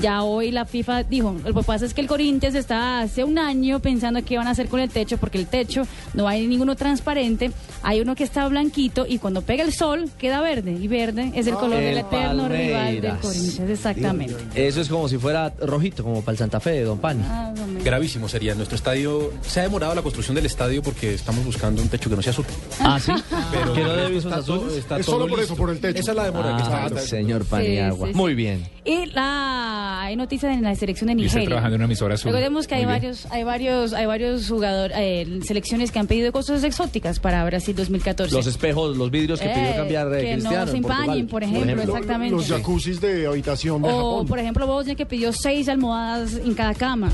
S16: Ya hoy la FIFA dijo, lo que pasa es que el Corinthians está hace un año pensando qué van a hacer con el techo, porque el techo no hay ninguno transparente, hay uno que está blanquito y cuando pega el sol queda verde, y verde es el color del
S15: El
S16: eterno rival del. Corinthians, exactamente.
S15: Eso es como si fuera rojito, como para el Santa Fe de Don Pani.
S16: Ah.
S62: Gravísimo sería. Nuestro estadio se ha demorado la construcción del estadio porque estamos buscando un techo que no sea azul.
S15: Ah, sí.
S62: Pero
S15: ¿Que no debe
S62: está
S15: usar
S5: Es
S62: todo
S5: solo por
S62: listo.
S5: eso, por el techo.
S62: Esa es la demora que
S15: Ah,
S62: está.
S15: señor
S16: Sí,
S15: Paniagua.
S16: sí, sí.
S15: Muy bien.
S16: Y la hay noticias en la selección de
S4: Y estoy
S16: Nigeria.
S4: trabajando en una emisora azul.
S16: Recordemos que hay
S4: bien.
S16: varios, hay varios, hay varios jugadores, eh, selecciones que han pedido cosas exóticas para Brasil 2014.
S15: Los espejos, los vidrios que pidió
S16: Eh,
S15: cambiar eh,
S16: que no se empañen, por ejemplo,
S5: Lo-
S16: exactamente.
S5: Los jacuzzis de habitación de
S16: O,
S5: Japón.
S16: por ejemplo, Bosnia que pidió seis almohadas en cada cama.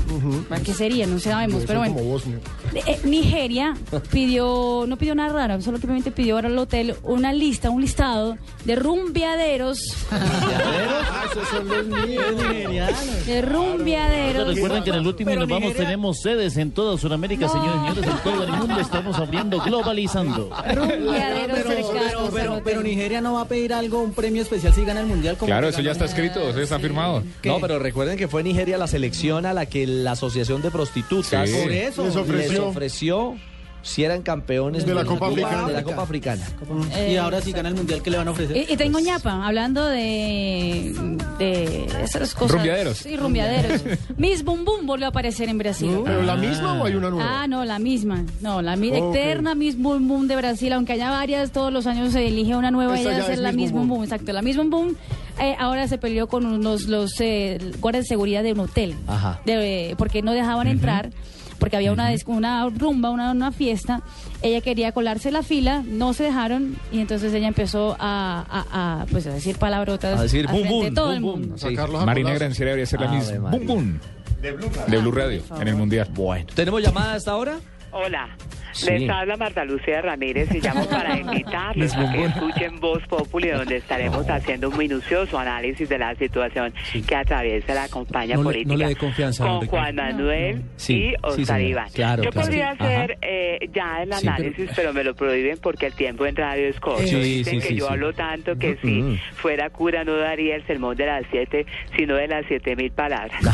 S16: ¿Para qué sería? No sabemos, pero bueno.
S5: como Bosnia.
S16: Eh, Nigeria pidió, no pidió nada raro, solo que obviamente pidió ahora al hotel una lista, un listado de rumbeaderos.
S5: Ah, esos son los míos.
S16: De rumbeaderos.
S64: Recuerden que en el último nos vamos tenemos sedes en toda Sudamérica, señores y señores, en todo el mundo estamos abriendo globalizando.
S16: Rumbeaderos
S48: Pero, pero. Nigeria no va a pedir algo, un premio especial si gana el mundial. Como
S4: Claro, eso ya está escrito, eso ya está firmado.
S48: ¿Qué?
S15: No, pero recuerden que fue Nigeria la selección a la que la Asociación de Prostitutas
S4: Sí.
S48: Por eso.
S5: Les ofreció.
S15: les ofreció si eran campeones
S5: De la Copa Africana.
S15: de la Copa Africana.
S48: Y ahora si gana el mundial, ¿qué le van a ofrecer?
S16: Y, y tengo ñapa, hablando de, de esas cosas.
S4: Rumbeaderos.
S16: Sí, rumbeaderos. Miss Bum Bum volvió a aparecer en Brasil.
S5: ¿Pero la misma o hay una nueva?
S16: Ah, no, la misma. No, la mi-
S5: Ok.
S16: eterna Miss Boom Boom de Brasil, aunque haya varias, todos los años se elige una nueva
S5: Esta
S16: ella
S5: ya
S16: va a ser
S5: es
S16: la
S5: Miss
S16: Miss
S5: Boom
S16: Boom
S5: Boom.
S16: Boom, exacto. La Miss Boom Boom eh, ahora se peleó con unos los eh, guardias de seguridad de un hotel,
S15: Ajá.
S16: de- porque no dejaban entrar. Porque había una, des- una rumba, una, una fiesta, ella quería colarse la fila, no se dejaron y entonces ella empezó a, a- a, pues, a decir palabrotas
S15: A decir
S16: de
S15: bum,
S16: todo
S15: bum,
S16: el mundo.
S15: Sí.
S4: Marina. Granciera debería ser la misma. Boom, boom. De Blue Radio, en el Mundial.
S15: Bueno, ¿tenemos llamada hasta ahora?
S65: Hola,
S15: Sí.
S65: les habla Marta Lucía Ramírez y llamo para invitarles a que escuchen Voz Populi, donde estaremos haciendo un minucioso análisis de la situación que atraviesa la campaña
S62: No le-
S65: política
S62: no le
S65: con. Juan Manuel
S15: Sí,
S65: y. Iván.
S15: Claro,
S65: Yo
S15: claro.
S65: podría hacer eh, ya el
S62: pero-
S65: análisis, pero... me lo prohíben porque el tiempo en radio es corto. Dicen que yo hablo tanto que si
S15: Mm.
S65: fuera cura no daría el sermón de las siete, sino de las siete mil palabras.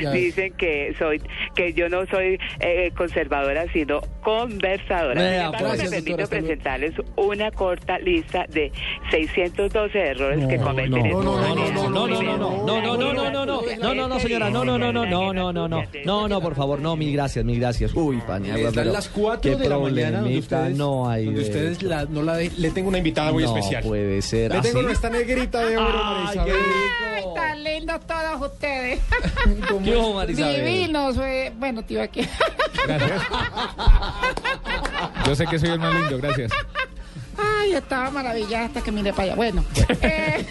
S65: Dicen que soy que yo no soy eh, conservadora, sino conversadora. Sin embargo,
S15: pues.
S65: me permito presentarles una corta lista de 612 errores que cometen en
S5: no, no, no, no,
S15: No, no, no, no, no, no, no, no, no, no, no, no, no, señora, no, no, no, no, no, no, no, no, no, no, por favor, no, mil gracias, mil gracias. Uy, Paniagua,
S62: Están las 4
S15: qué
S62: de la mañana donde
S15: problemita
S62: ustedes,
S15: no hay.
S62: donde
S15: de-
S62: ustedes la- no la le tengo una invitada muy
S15: no
S62: especial.
S15: puede ser
S5: Le tengo nuestra negrita de oro,
S15: Ay,
S5: María
S15: qué
S5: Isabel.
S15: rico.
S56: Tan lindos todos ustedes.
S15: ¿Qué hubo, Marisabel?
S56: Divinos. eh, Bueno, tío, aquí.
S4: Gracias. Yo sé que soy el más lindo, gracias.
S56: Ay, estaba maravillada hasta que mire para allá. Bueno, eh,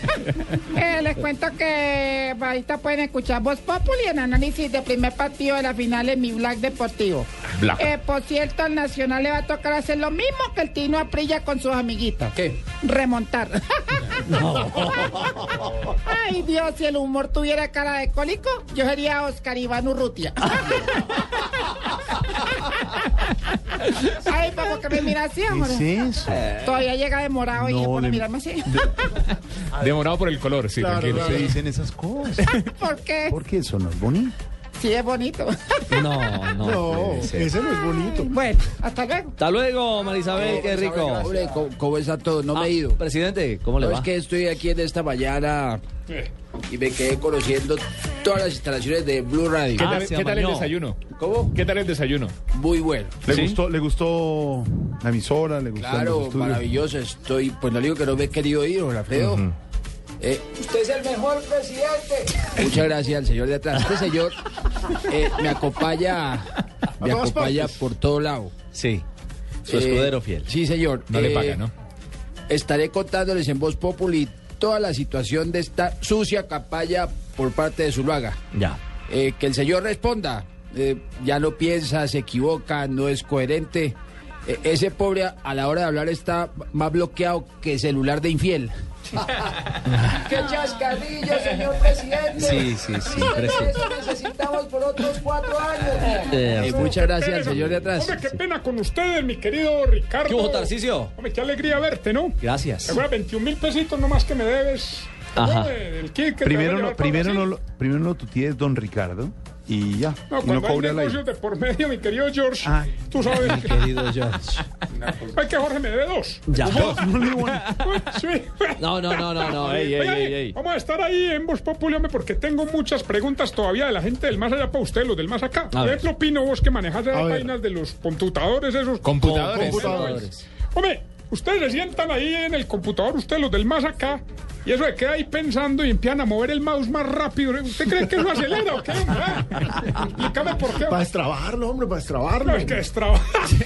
S56: eh, les cuento que ahorita pueden escuchar Voz Populi en análisis de primer partido de la final en mi Black Deportivo.
S4: Black.
S56: Eh, por cierto, al Nacional le va a tocar hacer lo mismo que el Tino Aprilla con sus amiguitas.
S62: ¿Qué?
S56: Remontar. Ay, Dios, si el humor tuviera cara de cólico, yo sería Oscar Iván Urrutia. Ay, papá, que me mira así, amor. Todavía llega demorado y
S62: No,
S56: se pone a
S62: le-
S56: mirarme así.
S4: Demorado por el color, sí,
S5: Claro,
S4: tranquilo.
S5: claro.
S62: Se dicen esas cosas.
S56: ¿Por qué?
S62: Porque eso no es bonito.
S56: Sí, es bonito.
S15: No, no.
S5: No, ese no es bonito.
S56: Bueno, hasta luego.
S15: Hasta luego, Marisabel, qué rico.
S17: Hombre, ¿cómo, cómo está todo? No
S15: Ah,
S17: me he ido.
S15: Presidente, ¿cómo le
S17: No,
S15: va?
S17: es que estoy aquí en esta mañana y me quedé conociendo todas las instalaciones de Blue Radio.
S4: ¿Qué tal, qué tal el desayuno?
S17: ¿Cómo?
S4: ¿Qué tal el desayuno?
S17: Muy bueno.
S66: ¿Le
S4: ¿Sí?
S66: gustó, le gustó la emisora? ¿Le gustó
S17: Claro, maravilloso. Estoy, pues no digo que no me he querido ir, don Alfredo. Eh,
S67: Usted es el mejor presidente.
S17: muchas gracias al señor de atrás. Este señor eh, me acompaña, me acompaña
S5: partes.
S17: por todo lado.
S15: Sí, su
S17: Eh,
S15: escudero fiel.
S17: Sí, señor.
S4: No le paga, ¿no?
S17: Estaré contándoles en Voz Populi toda la situación de esta sucia campaña por parte de Zuluaga.
S15: Ya.
S17: Eh, que el señor responda. Eh, ya no piensa, se equivoca, no es coherente. Eh, ese pobre a la hora de hablar está más bloqueado que celular de infiel.
S67: ¡Qué chascarrillo, señor presidente!
S15: Sí, sí, sí, presidente.
S67: Eso necesitamos por otros cuatro años.
S17: Eh, muchas gracias al señor de atrás.
S68: Hombre, qué pena con ustedes, mi querido Ricardo.
S15: ¿Qué hubo, Tarcisio?
S68: Hombre, qué alegría verte, ¿no?
S15: Gracias.
S68: ¿Te acuerdas? 21 mil pesitos nomás que me debes.
S15: Ajá.
S66: Primero, no, primero, no, lo- primero no tutiees don Ricardo y ya.
S68: No,
S66: y
S68: cuando
S66: no
S68: hay negocios de por medio, mi querido George,
S66: Ay.
S68: tú sabes que,
S15: Querido George.
S68: ay, que Jorge me debe dos.
S15: Ya.
S68: Sí.
S15: No, no, no, no, no. Ey, ey, ey, ey.
S68: Vamos a estar ahí en Voz Populi, hombre, porque tengo muchas preguntas todavía de la gente del más allá para usted, los del más acá. Por ejemplo, Pino, vos que manejas las vainas de los computadores esos.
S4: Computadores.
S5: Computadores.
S68: Hombre, ustedes se sientan ahí en el computador, ustedes los del más acá, y eso de queda ahí pensando y empiezan a mover el mouse más rápido. ¿Usted cree que eso acelera o qué? Explícame por qué.
S5: Para destrabarlo, hombre, para destrabarlo.
S68: No, es que es trabajo.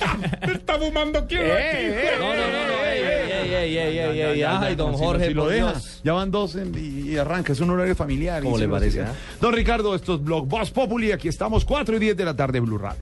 S68: está fumando quién
S15: Eh, No, no, no, no. Ey, Ay, don Jorge,
S66: si lo
S15: por
S66: deja,
S15: Dios.
S66: ya van dos en- y, y arranca, es un horario familiar.
S15: ¿Cómo le
S66: no,
S15: parece?
S66: Don Ricardo, esto es Blog Voz Populi, aquí estamos 4 y 10 de la tarde, Blue Radio.